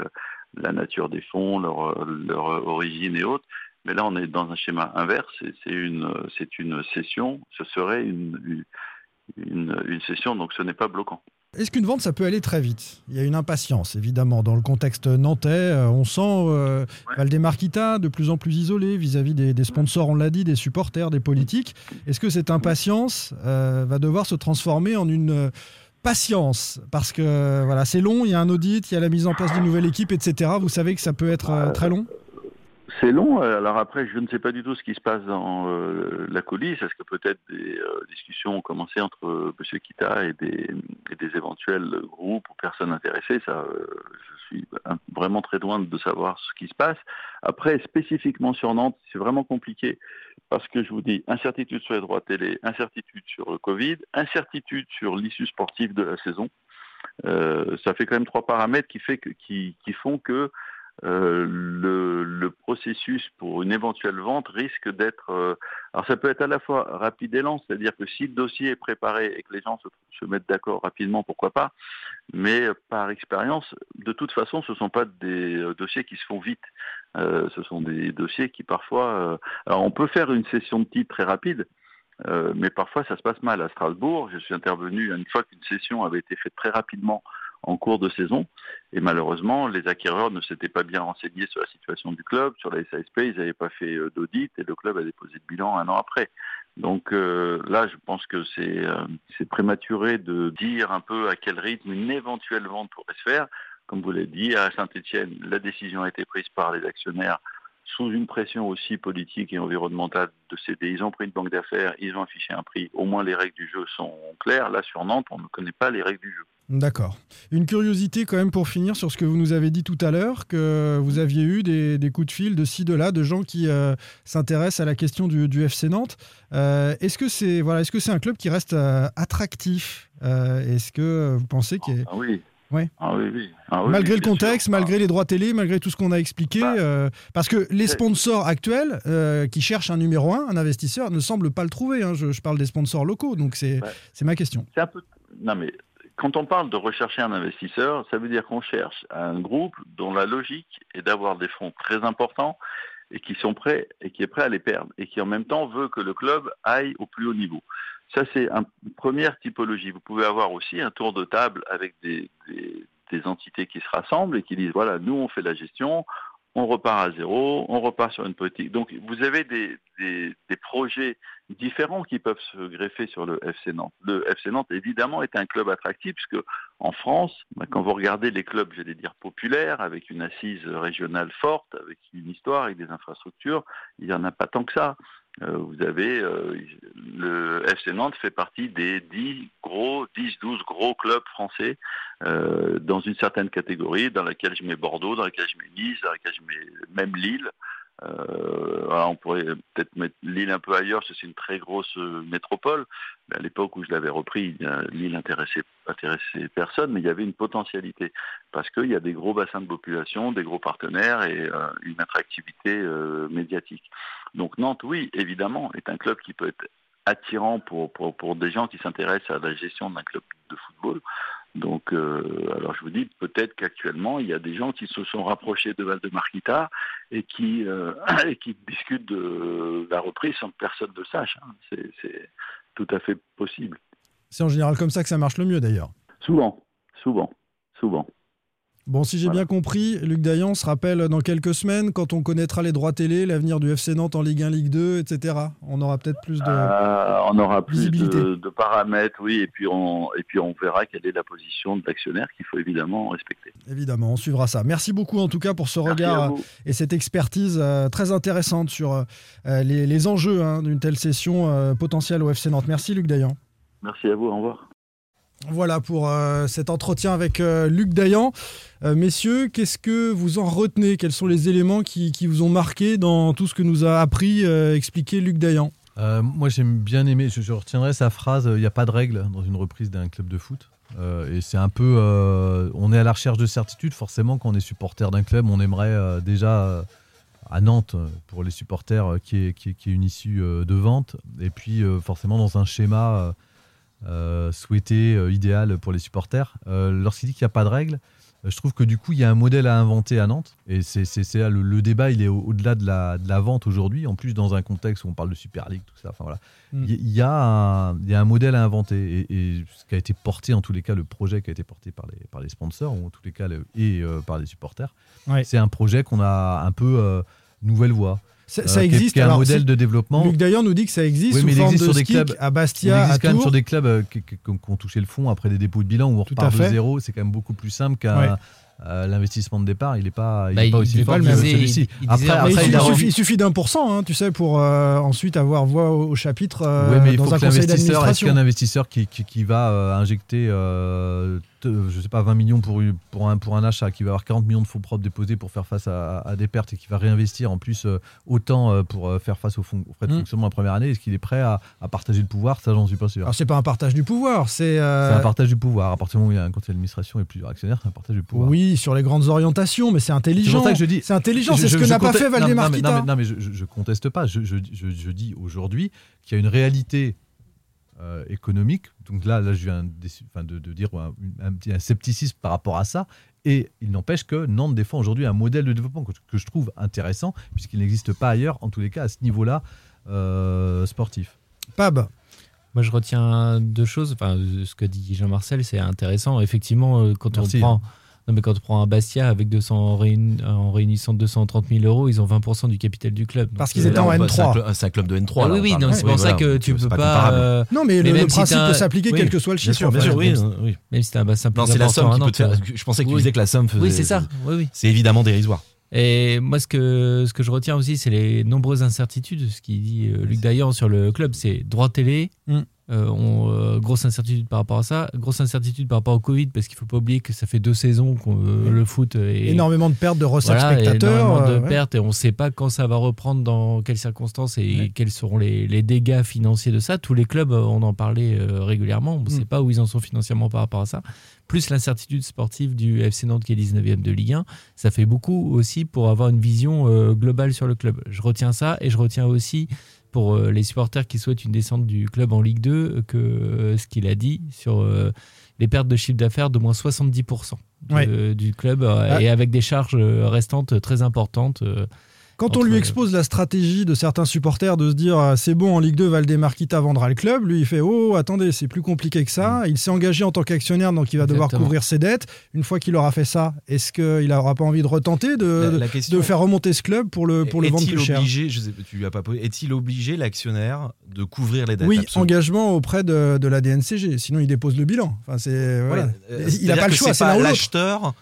la nature des fonds, leur, leur origine et autres. Mais là, on est dans un schéma inverse. C'est une, c'est une cession. Ce serait une, une, une cession, donc ce n'est pas bloquant. Est-ce qu'une vente, ça peut aller très vite? Il y a une impatience, évidemment, dans le contexte nantais. Euh, on sent euh, Kita de plus en plus isolé vis-à-vis des, des sponsors, on l'a dit, des supporters, des politiques. Est-ce que cette impatience euh, va devoir se transformer en une euh, patience Parce que voilà, c'est long, il y a un audit, il y a la mise en place d'une nouvelle équipe, etc. Vous savez que ça peut être euh, très long C'est long. Alors après, je ne sais pas du tout ce qui se passe dans euh, la coulisse. Est-ce que peut-être des euh, discussions ont commencé entre euh, M. Kita et des, et des éventuels groupes ou personnes intéressées? Ça, euh, je suis vraiment très loin de savoir ce qui se passe. Après, spécifiquement sur Nantes, c'est vraiment compliqué parce que je vous dis, incertitude sur les droits télé, incertitude sur le Covid, incertitude sur l'issue sportive de la saison. Euh, ça fait quand même trois paramètres qui, fait que, qui, qui font que euh, le, le processus pour une éventuelle vente risque d'être... euh, alors ça peut être à la fois rapide et lent, c'est-à-dire que si le dossier est préparé et que les gens se, mettent d'accord rapidement, pourquoi pas, mais par expérience, de toute façon, ce ne sont pas des euh, dossiers qui se font vite. Euh, ce sont des dossiers qui parfois... euh, alors on peut faire une session de titre très rapide, euh, mais parfois ça se passe mal. À Strasbourg, je suis intervenu une fois qu'une session avait été faite très rapidement en cours de saison, et malheureusement, les acquéreurs ne s'étaient pas bien renseignés sur la situation du club, sur la SASP, ils n'avaient pas fait euh, d'audit, et le club a déposé le bilan un an après. Donc euh, là, je pense que euh, c'est prématuré de dire un peu à quel rythme une éventuelle vente pourrait se faire. Comme vous l'avez dit, à Saint-Etienne, la décision a été prise par les actionnaires sous une pression aussi politique et environnementale de céder. Ils ont pris une banque d'affaires, ils ont affiché un prix. Au moins, les règles du jeu sont claires. Là, sur Nantes, on ne connaît pas les règles du jeu. D'accord. Une curiosité quand même pour finir sur ce que vous nous avez dit tout à l'heure, que vous aviez eu des, des coups de fil de ci, de là, de gens qui euh, s'intéressent à la question du, du FC Nantes. Euh, est-ce que c'est voilà, que c'est un club qui reste euh, attractif Est-ce que vous pensez qu'il Ah oui. Ouais. Ah oui, oui. Ah oui, malgré le contexte, sûr. Bah. malgré les droits télé, malgré tout ce qu'on a expliqué, euh, parce que les sponsors actuels euh, qui cherchent un numéro un, un investisseur, ne semblent pas le trouver. hein. Je, je parle des sponsors locaux, donc c'est ma question. C'est un peu. Non, mais quand on parle de rechercher un investisseur, ça veut dire qu'on cherche un groupe dont la logique est d'avoir des fonds très importants et qui sont prêts et qui est prêt à les perdre et qui en même temps veut que le club aille au plus haut niveau. Ça, c'est un- une première typologie. Vous pouvez avoir aussi un tour de table avec des, entités qui se rassemblent et qui disent, voilà, nous, on fait la gestion, on repart à zéro, on repart sur une politique. Donc, vous avez des, des- des projets différents qui peuvent se greffer sur le FC Nantes. Le FC Nantes, évidemment, est un club attractif puisque en France, bah, quand vous regardez les clubs, j'allais dire populaires, avec une assise régionale forte, avec une histoire, avec des infrastructures, il n'y en a pas tant que ça. Euh, vous avez euh, le FC Nantes fait partie des 10 gros, 10, 12 gros clubs français euh, dans une certaine catégorie, dans laquelle je mets Bordeaux, dans laquelle je mets Nice, dans laquelle je mets même Lille. Euh, on pourrait peut-être mettre Lille un peu ailleurs, c'est une très grosse euh, métropole. Mais à l'époque où je l'avais repris, Lille intéressait, intéressait personne, mais il y avait une potentialité parce qu'il y a des gros bassins de population, des gros partenaires et euh, une attractivité euh, médiatique. Donc Nantes, oui, évidemment, est un club qui peut être attirant pour, pour, pour des gens qui s'intéressent à la gestion d'un club de football. Donc, euh, alors je vous dis, peut-être qu'actuellement, il y a des gens qui se sont rapprochés de Val-de-Marquita et qui, euh, *coughs* et qui discutent de la reprise sans que personne ne le sache. hein. C'est- C'est tout à fait possible. C'est en général comme ça que ça marche le mieux d'ailleurs. Souvent, souvent, souvent. Bon, si j'ai bien compris, Luc Dayan se rappelle dans quelques semaines, quand on connaîtra les droits télé, l'avenir du FC Nantes en Ligue 1, Ligue 2, etc. On aura peut-être plus de... Euh, on aura plus de, de paramètres, oui, et puis, on, et puis on verra quelle est la position de l'actionnaire qu'il faut évidemment respecter. Évidemment, on suivra ça. Merci beaucoup en tout cas pour ce Merci regard vous. et cette expertise euh, très intéressante sur euh, les, les enjeux hein, d'une telle session euh, potentielle au FC Nantes. Merci Luc Dayan. Merci à vous, au revoir. Voilà pour euh, cet entretien avec euh, Luc Dayan. Euh, messieurs, qu'est-ce que vous en retenez? Quels sont les éléments qui, vous ont marqué dans tout ce que nous a appris, expliqué Luc Dayan? Moi, j'aime bien aimer, je, je retiendrai sa phrase il n'y a pas de règle dans une reprise d'un club de foot. Et c'est un peu. on est à la recherche de certitude, forcément, quand on est supporter d'un club, on aimerait déjà. à Nantes, pour les supporters, qui est, qui est- qui une issue de vente. Et puis, forcément, dans un schéma euh, souhaité, euh, idéal pour les supporters. Euh, Lorsqu'il dit qu'il n'y a pas de règles, je trouve que du coup, il y a un modèle à inventer à Nantes. Et c'est le, le débat, il est au- au-delà de, la, de la vente aujourd'hui. En plus, dans un contexte où on parle de Super League, tout ça. Enfin, voilà. Mm. Il y, il y a un, il y a un modèle à inventer. Et, et ce qui a été porté, en tous les cas, le projet qui a été porté par les, par les sponsors, ou en tous les cas, le- et euh, par les supporters, Ouais. c'est un projet qu'on a un peu euh, nouvelle voie. Ça, Euh, ça qui est- existe. qui est un alors, modèle de développement. Luc Dayan nous dit que ça existe Oui, sous mais il forme existe de sur des clubs à il Bastia, existe à quand même Tours. sur des clubs euh, qui, qui- qui ont touché le fond après des dépôts de bilan où on Tout repart à de fait. zéro. C'est quand même beaucoup plus simple qu'un Ouais. euh, l'investissement de départ, il n'est pas, il Bah, est pas il aussi fort il que celui-ci. il Après, après, il, il suffit, il d'un pour cent, hein, tu sais, pour euh, ensuite avoir voix au, au chapitre euh, Oui, mais il dans faut un que conseil l'investisseur, est-ce d'administration. qu'un investisseur qui, qui, qui va euh, injecter, euh, te- je sais pas, 20 millions pour, un, pour un achat, qui va avoir 40 millions de fonds propres déposés pour faire face à, à des pertes et qui va réinvestir en plus euh, autant euh, pour euh, faire face aux, fonds- aux frais de Mm. fonctionnement la première année, est-ce qu'il est prêt à, à partager le pouvoir? Ça, j'en suis pas sûr. Alors c'est pas un partage du pouvoir, c'est euh, C'est un partage du pouvoir. À partir du moment où il y a un conseil d'administration et plusieurs actionnaires, c'est un partage du pouvoir. oui sur les grandes orientations, mais c'est C'est intelligent. ça que je dis. C'est intelligent, c'est ce que je n'a pas fait Valdemar non, mais-. Non, mais, non, mais je, je, conteste pas. Je, je, je, je dis aujourd'hui qu'il y a une réalité euh, économique. Donc là, là, je viens de, enfin, de, de dire un, un petit un scepticisme par rapport à ça. Et il n'empêche que Nantes défend aujourd'hui un modèle de développement que, que je trouve intéressant, puisqu'il n'existe pas ailleurs, en tous les cas, à ce niveau-là euh, sportif. Pab. Moi, je retiens deux choses. Enfin, ce que dit Jean-Marcel, c'est intéressant. Effectivement, euh, quand Merci, on prend. Non, mais quand on prend un Bastia avec 200 en, réuni- en réunissant 230 000 euros, ils ont 20% du capital du club. Parce qu'ils euh, étaient en c'est un N3. club- C'est un club de N3. Ah là, oui, oui, c'est Oui, pour ça voilà. que tu peux pas. euh, Non, mais, mais le, le même si principe peut s'appliquer oui. quel que soit le Bien chiffre. sûr, en bien sûr, oui. Même oui. Même si t'as un bassin plus Non, c'est la somme qui peut te faire. euh, Je pensais que tu disais que la somme faisait. Oui, c'est ça. Oui, oui. C'est évidemment dérisoire. Et moi, ce que, ce que je retiens aussi, c'est les nombreuses incertitudes. Ce qu'il dit euh, Luc Dayan sur le club, c'est droit télé. Mm. Euh, on, euh, grosse incertitude par rapport à ça. Grosse incertitude par rapport au Covid, parce qu'il faut pas oublier que ça fait deux saisons que le foot est. Énormément de pertes de recettes Voilà, spectateurs. énormément de ouais. pertes et on ne sait pas quand ça va reprendre, dans quelles circonstances et quels seront les, les dégâts financiers de ça. Tous les clubs, on en parlait régulièrement, on ne Mm. sait pas où ils en sont financièrement par rapport à ça. Plus l'incertitude sportive du FC Nantes qui est 19e de Ligue 1, ça fait beaucoup aussi pour avoir une vision euh, globale sur le club. Je retiens ça et je retiens aussi pour euh, les supporters qui souhaitent une descente du club en Ligue 2 euh, que euh, ce qu'il a dit sur les pertes de chiffre d'affaires de moins 70% de- Ouais. du club Ah. et avec des charges restantes très importantes. Quand on lui expose la stratégie de certains supporters de se dire ah, c'est bon en Ligue 2, Valdemar Kita vendra le club, lui il fait oh attendez c'est plus compliqué que ça. Il s'est engagé en tant qu'actionnaire donc il va devoir Mm. Couvrir ses dettes. Une fois qu'il aura fait ça, est-ce qu'il n'aura pas envie de retenter de, La- de- la question- de faire remonter ce club pour le, pour le vendre plus cher obligé, je sais, tu lui as pas posé, est-il obligé l'actionnaire de couvrir les dettes? Oui, absolument engagement auprès de, de la DNCG, sinon il dépose le bilan. Enfin, c'est, voilà. Euh, il n'a pas le choix, c'est pas l'acheteur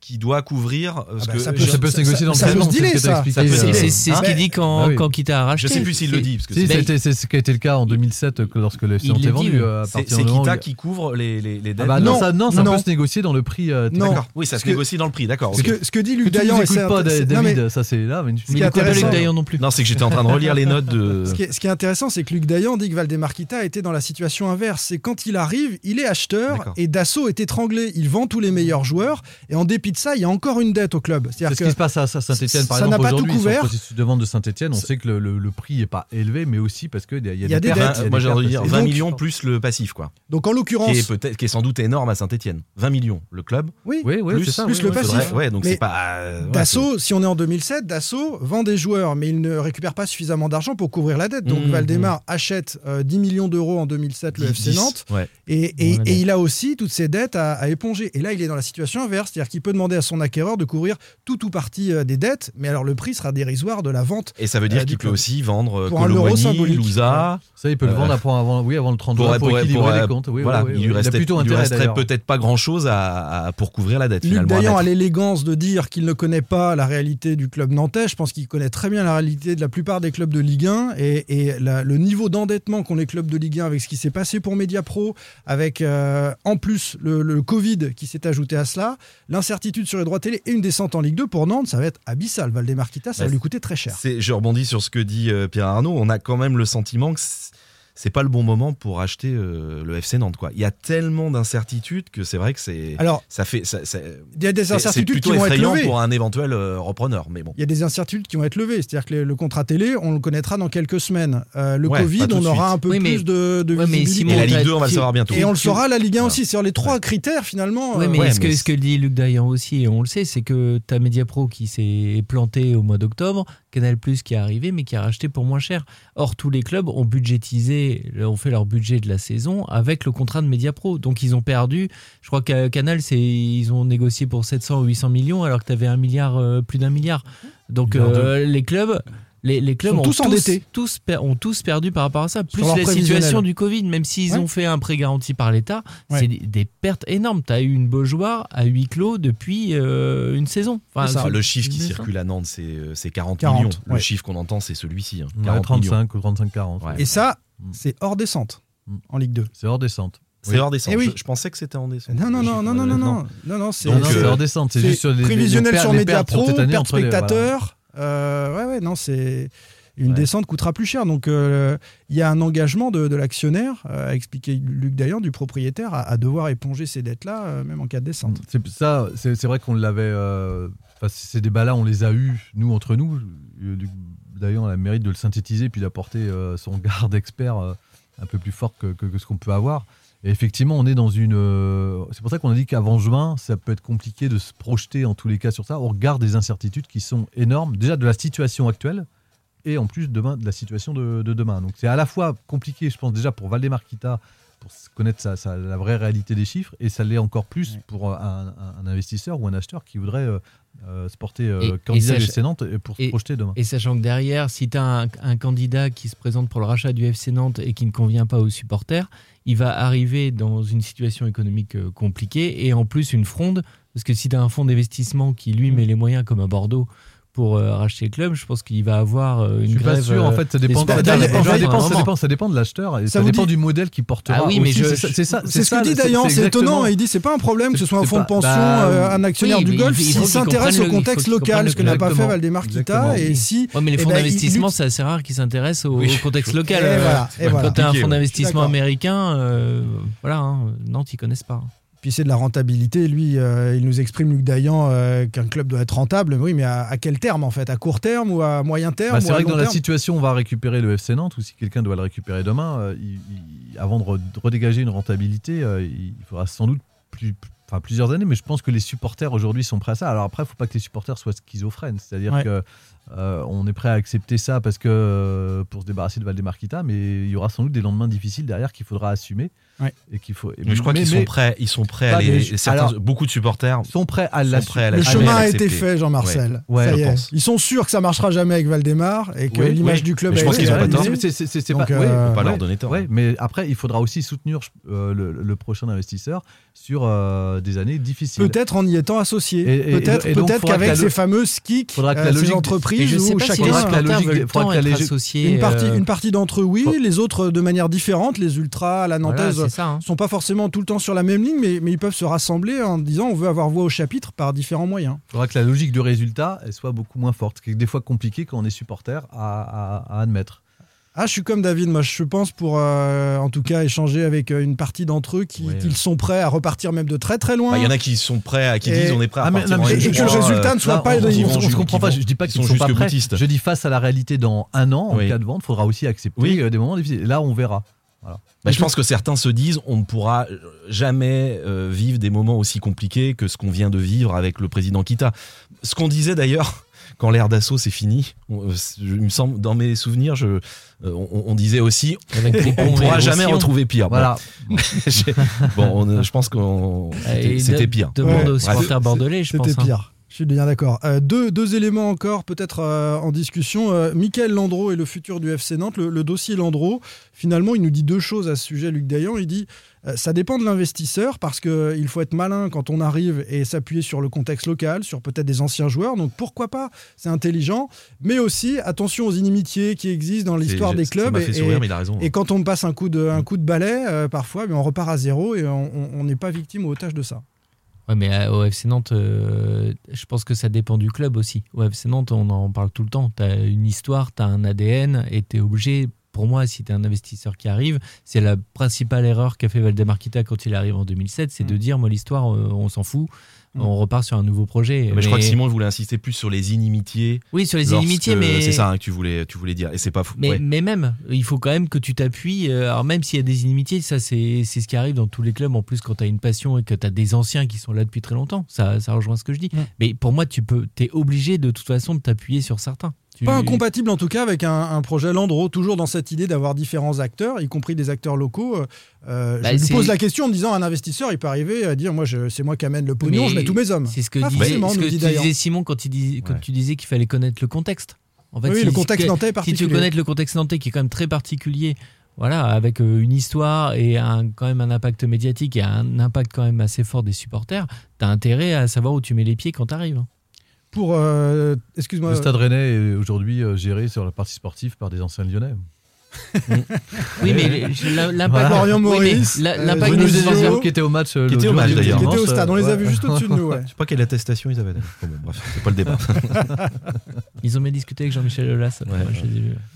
qui doit couvrir. euh, parce bah, que ça peut- je- Ça peut se négocier dans le ça se ce ça. euh, dealer. C'est ce qu'il dit quand, Ah oui. quand Kita a racheté. Je sais plus s'il le dit. Parce que Si, c'est- c'était- c'est ce qui a été le cas en 2007 que lorsque le FC est vendu. euh, c'est Kita qui couvre les, les, les Ah dettes. bah non, Non, ça, non, ça non. peut se négocier dans le prix. euh, Non. D'accord. Oui, ça se que- négocie dans le prix. D'accord. Ce ok. que, ce que dit Luc Dayan, et c'est- pas, David, ça c'est là. mais tu- pas Luc Dayan non plus. Non, c'est que j'étais en train de relire les notes de. Ce qui, est, ce intéressant, c'est que Luc Dayan dit que Valdemar Kita était dans la situation inverse. C'est quand il arrive, il est acheteur et Dassault est étranglé. Il vend tous les meilleurs joueurs et en dépit de ça, il y a encore une dette au club. C'est ce qui se passe à Saint-Etienne par ça n'a exemple pas tout aujourd'hui. Sur couvert. le de vente de Saint-Etienne, on sait que le, le- le prix n'est pas élevé, mais aussi parce qu'il y a, il y a Il y a des des pertes. Moi, j'ai envie de dire Et 20 donc- millions plus le passif, quoi. donc en Qui l'occurrence, qui est sans doute énorme à Saint-Etienne. 20 millions, le club. oui, Oui, oui, plus, c'est ça. plus oui, le passif. Ouais, donc Mais c'est pas. euh, ouais, Dassault, si on est en 2007, Dassault vend des joueurs, mais il ne récupère pas suffisamment d'argent pour couvrir la dette. Donc Mmh, Valdemar achète euh, 10 millions d'euros en 2007 le FC 10, Nantes. Et, il a aussi toutes ses dettes à, à éponger. Et là, il est dans la situation inverse, c'est-à-dire qu'il peut demander à son acquéreur de couvrir tout ou partie euh, des dettes, mais alors le prix sera dérisoire de la vente. Et ça veut dire Euh, qu'il peut club. aussi vendre euh, Pour un euro Colomboigny, symbolique. Louza. Ça, il peut le vendre après, avant, oui, avant le 30 Pour, juin pour, pour- équilibrer pour- les comptes. Oui, voilà, oui, oui, il lui restait, resterait peut-être pas grand chose à, à- pour couvrir la dette. Luc Dayan a l'élégance de dire qu'il ne connaît pas la réalité du club nantais. Je pense qu'il connaît très bien la réalité de la plupart des clubs de Ligue 1 et, et la- le niveau d'endettement qu'ont les clubs de Ligue 1 avec ce qui s'est passé pour Mediapro, avec euh, en plus le, le Covid qui s'est ajouté à cela, l'incertitude sur les droits télé et une descente en Ligue 2 pour Nantes, ça va être abyssal. Valdemar Kita, ça va lui coûter très cher. C'est- Je rebondis sur ce que dit euh, Pierre Arnaud. On a quand même le sentiment que c'est- pas le bon moment pour acheter euh, le FC Nantes. Quoi. Il y a tellement d'incertitudes que c'est vrai que c'est. Alors, ça fait. ça- ça- il y a des incertitudes qui vont être effrayant levées. pour un éventuel euh, repreneur. Mais bon. Il y a des incertitudes qui vont être levées. C'est-à-dire que le, le contrat télé, on le connaîtra dans quelques semaines. Euh, le Ouais, Covid, on aura suite. un peu Oui, mais- plus de, de Ouais, mais visibilité. Simon, Et la Ligue t'as- 2, on va le savoir bientôt. Et on le saura la Ligue 1 Voilà. aussi. C'est-à-dire les trois critères finalement. Oui, euh, mais, ouais, ce, que, mais ce que dit Luc Dayan aussi, et on le sait, c'est que tu as Mediapro qui s'est planté au mois d'octobre, Canal Plus qui est arrivé, mais qui a racheté pour moins cher. Or, tous les clubs ont budgétisé, ont fait leur budget de la saison avec le contrat de Mediapro. Donc, ils ont perdu. Je crois que Canal, c'est, ils ont négocié pour 700 ou 800 millions, alors que tu avais un milliard, euh, plus d'un milliard. Donc, Milliard euh, les clubs. Les, les clubs Sont ont tous endettés. tous ont tous perdu par rapport à ça. Plus la situation du Covid, même s'ils Ouais. ont fait un prêt garanti par l'État, Ouais. c'est des, des pertes énormes. Tu as eu une Beaujoire à huis clos depuis euh, une saison. Enfin, ça, le chiffre qui saison. circule à Nantes, c'est euh, c'est 40, 40, millions. ouais. Le chiffre qu'on entend, c'est celui-ci. hein, Ouais, 40 35 ou 35-40. Ouais. Et ça, Mm. c'est hors descente Mm. en Ligue 2. C'est hors descente. C'est hors descente. Eh oui. Je, je pensais que c'était en descente. Non, non, non, non, non, euh, non, non, non, non, c'est Donc, c'est euh, hors descente. C'est juste sur les, prévisionnel les sur pertes- pertes pour Euh, ouais, ouais, non, c'est une Ouais. descente coûtera plus cher. Donc, euh, il y a un engagement de, de l'actionnaire, euh, a expliqué Luc d'ailleurs, du propriétaire, à, à devoir éponger ces dettes-là, euh, même en cas de descente. C'est ça, c'est vrai qu'on l'avait. ces débats-là, on les a eus nous entre nous. Du- D'ailleurs, on a le mérite de le synthétiser puis d'apporter son *laughs* garde expert un peu plus fort que, que- que ce qu'on peut avoir. Et effectivement, on est dans une. euh, c'est pour ça qu'on a dit qu'avant juin, ça peut être compliqué de se projeter en tous les cas sur ça. On regarde des incertitudes qui sont énormes, déjà de la situation actuelle et en plus demain de la situation de, de demain. Donc c'est à la fois compliqué, je pense déjà pour Valdemar Kita pour connaître sa- sa- la vraie réalité des chiffres et ça l'est encore plus pour un, investisseur ou un acheteur qui voudrait euh, euh, se porter euh, Et- et candidat du sach- FC Nantes et pour se et- projeter demain. Et sachant que derrière, si tu as un, un candidat qui se présente pour le rachat du FC Nantes et qui ne convient pas aux supporters, il va arriver dans une situation économique euh, compliquée et en plus une fronde. Parce que si tu as un fonds d'investissement qui lui met les moyens comme à Bordeaux pour euh, racheter le club, je pense qu'il va avoir euh, une Je suis pas sûr, en euh, fait, ça dépend, ça, dépend, ça dépend, à un ça moment. dépend- ça dépend de l'acheteur et Ça dépend dit- du modèle qui portera. Ah oui, mais aussi. je- c'est ça- c'est ça. C'est ce ça, que dit Dayan, c'est étonnant. Il dit c'est pas un problème que ce soit un fonds de pension, bah, euh, un actionnaire oui, du golf, s'il qu'il s'intéresse au contexte qu'il local, ce que n'a pas fait. Valdemar Kita. Et si. Mais les eh fonds ben, d'investissement, c'est assez rare qu'ils s'intéressent au contexte local. Quand tu as un fonds d'investissement américain, voilà, hein, Nantes, ils connaissent pas. Puis c'est de la rentabilité. Lui, euh, il nous exprime, Luc Dayan, euh, qu'un club doit être rentable. Oui, mais à, à quel terme en fait? À court terme ou à moyen terme Bah, c'est vrai que dans la situation on va récupérer le FC Nantes, ou si quelqu'un doit le récupérer demain, euh, il- il- avant de re- redégager une rentabilité, il faudra sans doute plus, enfin, plusieurs années, mais je pense que les supporters aujourd'hui sont prêts à ça. Alors après, il ne faut pas que les supporters soient schizophrènes, c'est-à-dire Ouais. que euh, on est prêt à accepter ça parce que euh, pour se débarrasser de Valdemar Kita, mais il y aura sans doute des lendemains difficiles derrière qu'il faudra assumer Ouais. et qu'il faut. Mais je crois qu'ils sont prêts. Ils sont prêts à les. des- certains- alors- beaucoup de supporters sont prêts à prêts à Le chemin a été fait, Jean-Marcel. Ouais, je pense. Ils sont sûrs que ça marchera jamais avec Valdemar et que Oui, l'image oui. du club Mais je pense qu'ils ont pas tort. C'est- pas, euh, pas leur donner tort. mais après, il faudra aussi soutenir euh, le, le prochain investisseur sur euh, des années difficiles. Peut-être en y étant associé. Peut-être peut-être qu'avec la ces fameuses kicks, la ces entreprises où chacun la la. Une partie, une partie d'entre eux, oui, les autres de manière différente. Les ultras, la nantaise, ça. hein. sont pas forcément tout le temps sur la même ligne, mais, mais ils peuvent se rassembler en disant on veut avoir voix au chapitre par différents moyens. Il faudra que la logique de résultat elle soit beaucoup moins forte, ce qui est des fois compliqué quand on est supporter à, à- à admettre. Ah, je suis comme David, moi je pense pour euh, en tout cas échanger avec euh, une partie d'entre eux qui, Ouais. sont prêts à repartir même de très très loin. Bah, Il y en a qui sont prêts, à, qui Et- disent on est prêt à Ah, mais- partir non, en mais- et, et que le Ligue résultat ne soit Là, pas. on, on- vont- on se comprend pas. Je dis pas ils qu'ils sont sont pas prêts. Je dis face à la réalité dans un an, en Oui. cas de vente, il faudra aussi accepter Oui. euh, des moments difficiles. Et Là, on verra. Bah, je pense que certains se disent on ne pourra jamais euh, vivre des moments aussi compliqués que ce qu'on vient de vivre avec le président Kita. Ce qu'on disait d'ailleurs *laughs* quand l'ère d'assaut c'est fini, on- euh, il me semble dans mes souvenirs, je, euh, on, on disait aussi *laughs* on ne pourra jamais Roussillon. retrouver pire. Bon, Voilà. *laughs* j'ai- bon, on- je pense que c'était pire. Demande Ouais. aux supporters Bref. bordelais, je pense. C'était hein. Je suis bien d'accord. Euh, deux, deux éléments encore, peut-être euh, en discussion. Euh, Michael Landreau et le futur du FC Nantes. Le, le dossier Landreau, finalement, il nous dit deux choses à ce sujet, Luc Dayan. Il dit euh, ça dépend de l'investisseur parce qu'il faut être malin quand on arrive et s'appuyer sur le contexte local, sur peut-être des anciens joueurs. Donc pourquoi pas? C'est intelligent. Mais aussi, attention aux inimitiés qui existent dans l'histoire des clubs. et- fait sourire, et- mais il a raison. et quand on passe un coup de, un coup de balai, parfois, mais on repart à zéro et on n'est pas victime ou otage de ça. Ouais, mais euh, au FC Nantes, euh, je pense que ça dépend du club aussi. Au FC Nantes, on en parle tout le temps. Tu as une histoire, tu as un ADN et tu es obligé, pour moi, si tu es un investisseur qui arrive, c'est la principale erreur qu'a fait Valdemar Kita quand il arrive en 2007, c'est de dire, moi, l'histoire, euh, on s'en fout, Mm. on repart sur un nouveau projet. Mais je crois que Simon voulait insister plus sur les inimitiés. Oui, sur les inimitiés, mais. c'est ça hein, que tu voulais, tu voulais dire. Et c'est pas fou. Mais, ouais. mais même, il faut quand même que tu t'appuies. euh, Alors, même s'il y a des inimitiés, ça, c'est c'est ce qui arrive dans tous les clubs. En plus, quand tu as une passion et que tu as des anciens qui sont là depuis très longtemps, ça, ça rejoint ce que je dis. Mm. Mais pour moi, tu peux, es obligé de toute façon de t'appuyer sur certains. Tu- Pas incompatible en tout cas avec un, un projet Landreau, toujours dans cette idée d'avoir différents acteurs, y compris des acteurs locaux. Euh, euh, Bah, je lui pose la question en me disant un investisseur, il peut arriver à dire moi je- c'est moi qui amène le pognon, Mais je mets tous mes hommes. C'est ce que, ce dit tu disais Simon quand, il dis- quand Ouais. tu disais qu'il fallait connaître le contexte. En fait, Oui, si- le contexte si- nantais est Si tu particulier. connais le contexte nantais qui est quand même très particulier, voilà, avec euh, une histoire et un, quand même un impact médiatique et un impact quand même assez fort des supporters, t'as intérêt à savoir où tu mets les pieds quand t'arrives. Pour. euh, Excuse-moi. Le Stade Rennais est aujourd'hui euh, géré sur la partie sportive par des anciens Lyonnais. *laughs* Oui, mais la- l'impact. Voilà. Oui, Maurice, la- euh, l'impact supporters- qui était au match. euh, Qui était au match, d'ailleurs. Qui était au stade, on les a ouais. vus juste au-dessus de nous. ouais. Je sais pas quelle attestation ils avaient. Bon, bon, bref, c'est pas le débat. *laughs* Ils ont bien discuté avec Jean-Michel Aulas.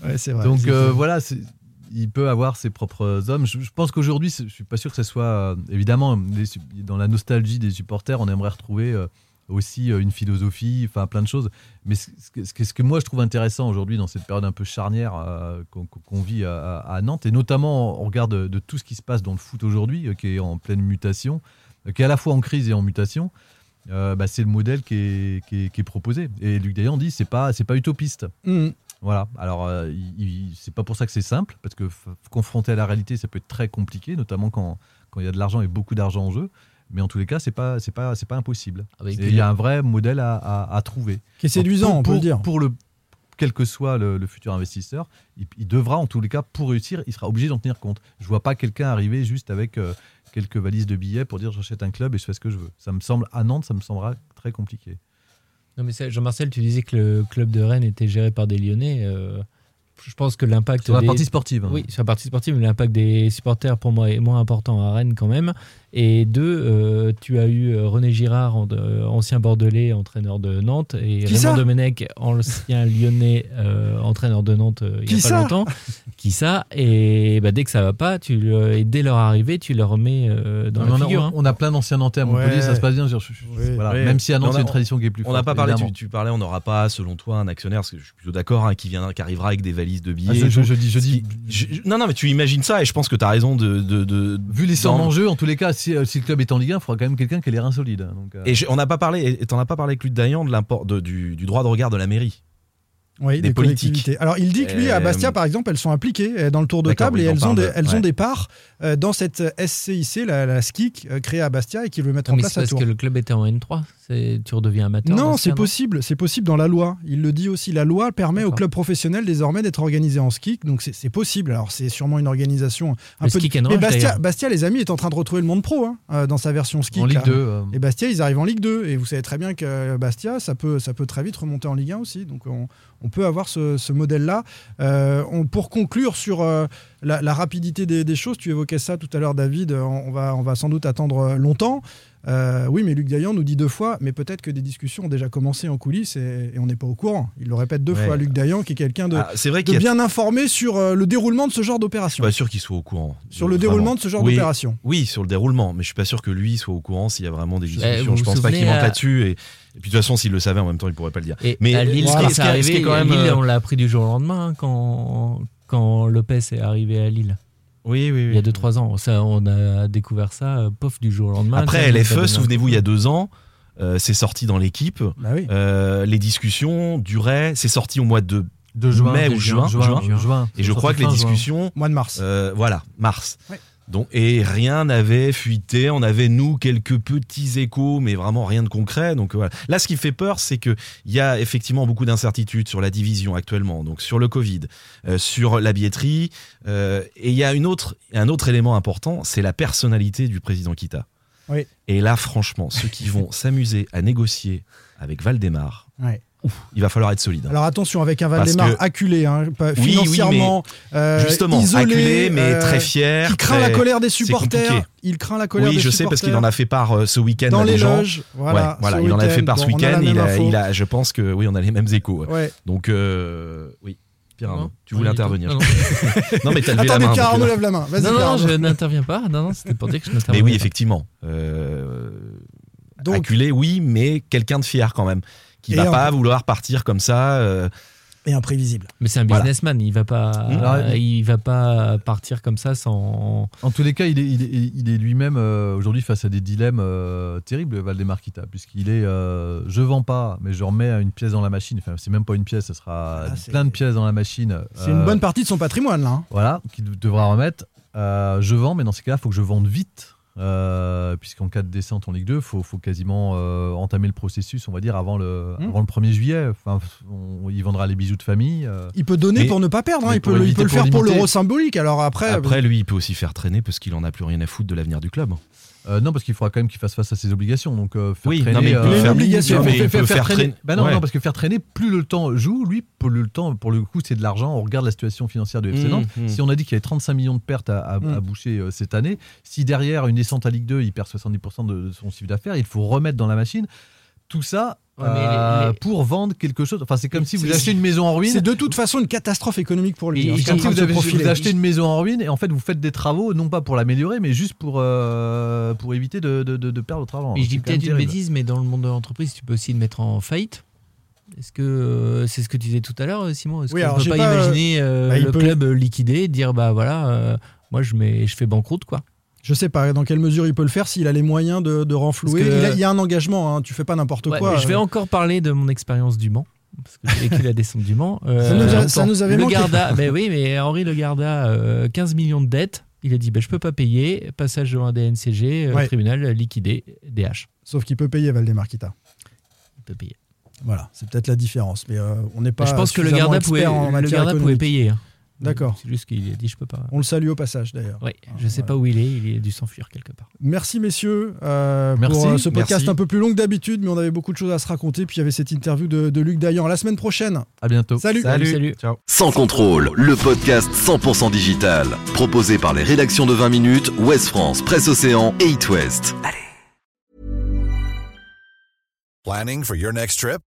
Ouais, c'est vrai. Donc euh, voilà, il peut avoir ses propres hommes. Je, je pense qu'aujourd'hui, je suis pas sûr que ce soit euh, évidemment les dans la nostalgie des supporters, on aimerait retrouver euh, aussi euh, une philosophie, enfin plein de choses. Mais ce, ce que- ce moi je trouve intéressant aujourd'hui dans cette période un peu charnière euh, qu'on vit à, Nantes, et notamment au regard de, de tout ce qui se passe dans le foot aujourd'hui, euh, qui est en pleine mutation, euh, qui est à la fois en crise et en mutation. bah, c'est le modèle qui est, qui est- qui est proposé. Et Luc Dayan dit c'est pas c'est pas utopiste. Mhm. Voilà. Alors, c'est pas pour ça que c'est simple, parce que confronté à la réalité, ça peut être très compliqué, notamment quand quand il y a de l'argent et beaucoup d'argent en jeu. Mais en tous les cas, c'est pas c'est pas c'est pas impossible. Avec Et il y a un vrai modèle à, à- à trouver. Qui est séduisant, Pour- on peut le dire. Pour le quel que soit le, le futur investisseur, il, il devra en tous les cas pour réussir, il sera obligé d'en tenir compte. Je vois pas quelqu'un arriver juste avec euh, quelques valises de billets pour dire j'achète un club et je fais ce que je veux. Ça me semble à Nantes, ça me semblera très compliqué. Non, mais Jean-Marcel, tu disais que le club de Rennes était géré par des Lyonnais. euh, je pense que l'impact. Sur la des- partie sportive. hein. Oui, sur la partie sportive, mais l'impact des supporters pour moi est moins important à Rennes quand même. Et deux, euh, tu as eu euh, René Girard, en- euh, ancien Bordelais, entraîneur de Nantes, et Qui Raymond Domenech, ancien Lyonnais, euh, entraîneur de Nantes euh, il Qui n'y a pas ça? longtemps. Qui ça? Et bah, dès que ça va pas, tu, et dès leur arrivée, tu leur remets euh, dans on, la figure. on- hein. on a plein d'anciens Nantais à Montpellier, Ouais. ça se passe bien. je- je- je- Oui. voilà. Oui. Même si à Nantes, c'est une tradition qui est plus On forte. n'a pas parlé, tu, tu parlais, on n'aura pas, selon toi, un actionnaire, parce que je suis plutôt d'accord, hein, qui, viendra, qui arrivera avec des valises de billets. Ah, je, dis, je dis, Je- je- non, non, mais tu imagines ça, et je pense que tu as raison de. de, de- vu les sommes en jeu, en tous les cas, si, euh, si le club est en Ligue 1, il faudra quand même quelqu'un qui a les reins solides. hein, Donc, euh, Et on n'a pas parlé, et t'en as pas parlé avec Luc Dayan, de l'import de- du, du droit de regard de la mairie. Oui, des des, politiques. Alors, il dit que lui, à Euh, Bastia, par exemple, elles sont impliquées euh, dans le tour de table oui, et elles, ont des, de- elles ouais. ont des parts euh, dans cette SCIC, la, la SKIC, euh, créée à Bastia et qu'il veut mettre Non, en mais place c'est à parce Tours. que le club était en N3. C'est- Tu redeviens amateur. Non, c'est possible, c'est possible dans la loi. Il le dit aussi. La loi permet au D'accord. club professionnel désormais d'être organisé en ski, donc c'est possible. Alors c'est sûrement une organisation un Le peu. ski Mais Bastia. Bastia, les amis, est en train de retrouver le monde pro hein, dans sa version ski. en Ligue là. 2. euh, Et Bastia, ils arrivent en Ligue 2. Et vous savez très bien que Bastia, ça peut, ça peut très vite remonter en Ligue 1 aussi. Donc on, on peut avoir ce, modèle-là. Euh, pour conclure sur euh, la, rapidité des, des choses, tu évoquais ça tout à l'heure, David. On, on va, on va sans doute attendre euh, longtemps. Euh, oui, mais Luc Dayan nous dit deux fois, mais peut-être que des discussions ont déjà commencé en coulisses et, et on n'est pas au courant. Il le répète deux Ouais. fois, Luc Dayan, qui est quelqu'un de, Ah, c'est vrai de a. bien informé sur euh, le déroulement de ce genre Je suis d'opération. pas sûr qu'il soit au courant. Sur le Vraiment. déroulement de ce genre Oui. d'opération. Oui, sur le déroulement, mais je suis pas sûr que lui soit au courant s'il y a vraiment des Eh, discussions. vous je vous pense pas qu'il mente à- là-dessus. Et, et puis de toute façon, s'il le savait en même temps, il pourrait pas le dire. Et mais à Lille, ce qui quand est- ce qui arrivé, quand même, Lille, euh, on l'a appris du jour au lendemain hein, quand, quand Lopez est arrivé à Lille. Oui, oui, oui. Il y a 2-3 ans. Ça, on a découvert ça, euh, pof, du jour au lendemain. Après, LFE, Benjamin. souvenez-vous, il y a deux ans, euh, c'est sorti dans l'équipe. Bah oui. Euh, les discussions duraient. C'est sorti au mois de de juin, mai ou juin, juin, juin. juin. Et je crois que les discussions, Mois de mars. euh, voilà, mars. Ouais. Donc, et rien n'avait fuité. On avait, nous, quelques petits échos, mais vraiment rien de concret. Donc, voilà. Là, ce qui fait peur, c'est qu'il y a effectivement beaucoup d'incertitudes sur la division actuellement, donc sur le Covid, euh, sur la billetterie. euh, et il y a une autre, un autre élément important, c'est la personnalité du président Kita. Oui. Et là, franchement, ceux qui vont *laughs* s'amuser à négocier avec Valdemar, Ouais. Ouf, il va falloir être solide. hein. Alors attention avec un Valdemar que- acculé, hein, pas- Oui, financièrement, euh, Justement, isolé, acculé, mais euh, très fier. qui craint très- la colère des supporters. Il craint la colère Oui, des je sais supporters. parce qu'il en a fait part euh, ce week-end dans à les gens. loges. Voilà, Ouais, voilà, ce il en a fait part ce Bon, week-end. Il, a, il je pense que oui, on a les mêmes échos. ouais. Donc, euh, oui. Pierre Arnaud, Non, tu voulais intervenir. Non, *laughs* non, mais t'as levé Attendez, la main. Pierre Arnaud lève la main. Non, non, je n'interviens pas. Non, non, c'était pour dire que je n'interviens Mais oui, pas. effectivement. Donc- acculé, oui, mais quelqu'un de fier quand même. Qui Et va pas vouloir partir comme ça. euh, Et imprévisible. Mais c'est un Voilà. businessman, il va pas, il va pas partir comme ça sans. En tous les cas, il est, il est, il est lui-même euh, aujourd'hui face à des dilemmes euh, terribles, Valdemar Kita, puisqu'il est euh, je vends pas, mais je remets une pièce dans la machine. Enfin, c'est même pas une pièce, ce sera Ah, plein de pièces dans la machine. C'est Euh, une bonne partie de son patrimoine là. hein. Voilà, qu'il devra remettre. Euh, je vends, mais dans ces cas-là, il faut que je vende vite euh, puisqu'en cas de descente en Ligue 2, il faut, faut quasiment euh, entamer le processus, on va dire, avant le, Hmm. avant le 1er juillet. Enfin, on- il vendra les bijoux de famille. euh. Il peut donner Mais- pour ne pas perdre, hein. il, peut, le- il peut le pour faire pour l'euro symbolique. Alors après, Après, lui, il peut aussi faire traîner parce qu'il en a plus rien à foutre de l'avenir du club. Euh, non, parce qu'il faudra quand même qu'il fasse face à ses obligations. Donc, euh, faire Oui, traîner, non, mais euh, faire- obligation, faire- mais il faire- peut faire faire traîner- traîner- Bah non, ouais. non, parce que faire traîner, plus le temps joue, lui, pour le temps, pour le coup, c'est de l'argent. On regarde la situation financière de FC Mmh, Nantes. mmh. Si on a dit qu'il y avait 35 millions de pertes à, à- Mmh. à boucher cette année, si derrière une descente à Ligue 2, il perd 70% de, de son chiffre d'affaires, il faut remettre dans la machine. Tout ça Ouais, euh, les- les- pour vendre quelque chose. Enfin, c'est comme si vous achetez une maison en ruine. c'est de toute façon une catastrophe économique pour lui. Et- et si vous, avez, achetez une maison en ruine et en fait vous faites des travaux non pas pour l'améliorer mais juste pour, euh, pour éviter de, de- de- de perdre votre argent. Je dis peut-être une bêtise, mais dans le monde de l'entreprise, tu peux aussi le mettre en faillite. Est-ce que euh, c'est ce que tu disais tout à l'heure, Simon? Est-ce Oui, qu'on alors, peut pas, pas, imaginer euh, bah, le peut- club liquidé, dire bah voilà, euh, moi je mets, je fais banqueroute quoi. Je sais pas dans quelle mesure il peut le faire s'il a les moyens de, de renflouer. Que- Il, a- il y a un engagement, hein, tu fais pas n'importe Ouais, quoi. je vais euh. encore parler de mon expérience du Mans. Parce que j'ai vécu la descente du Mans. Euh, Ça nous a- ça nous avait le manqué. Garda, *laughs* mais oui, mais Henri Le Garda, euh, 15 millions de dettes. Il a dit bah, je peux pas payer. Passage devant un DNCG, Ouais. tribunal liquidé, DH. Sauf qu'il peut payer Valdemar Kita. Il peut payer. Voilà, c'est peut-être la différence. Mais euh, on n'est pas. je pense que le Garda pouvait, le Garda pouvait payer. hein. D'accord. C'est juste qu'il a dit je peux pas. On le salue au passage d'ailleurs. Oui, je sais pas où il est. Il a dû s'enfuir quelque part. Merci messieurs euh, Merci, pour euh, ce podcast merci. un peu plus long que d'habitude, mais on avait beaucoup de choses à se raconter. Puis il y avait cette interview de, de Luc Dayan. La semaine prochaine. À bientôt. Salut. Salut, salut. Ciao. Sans contrôle, le podcast 100% digital. Proposé par les rédactions de 20 minutes, Ouest France, Presse Océan et It West. Planning for your next trip?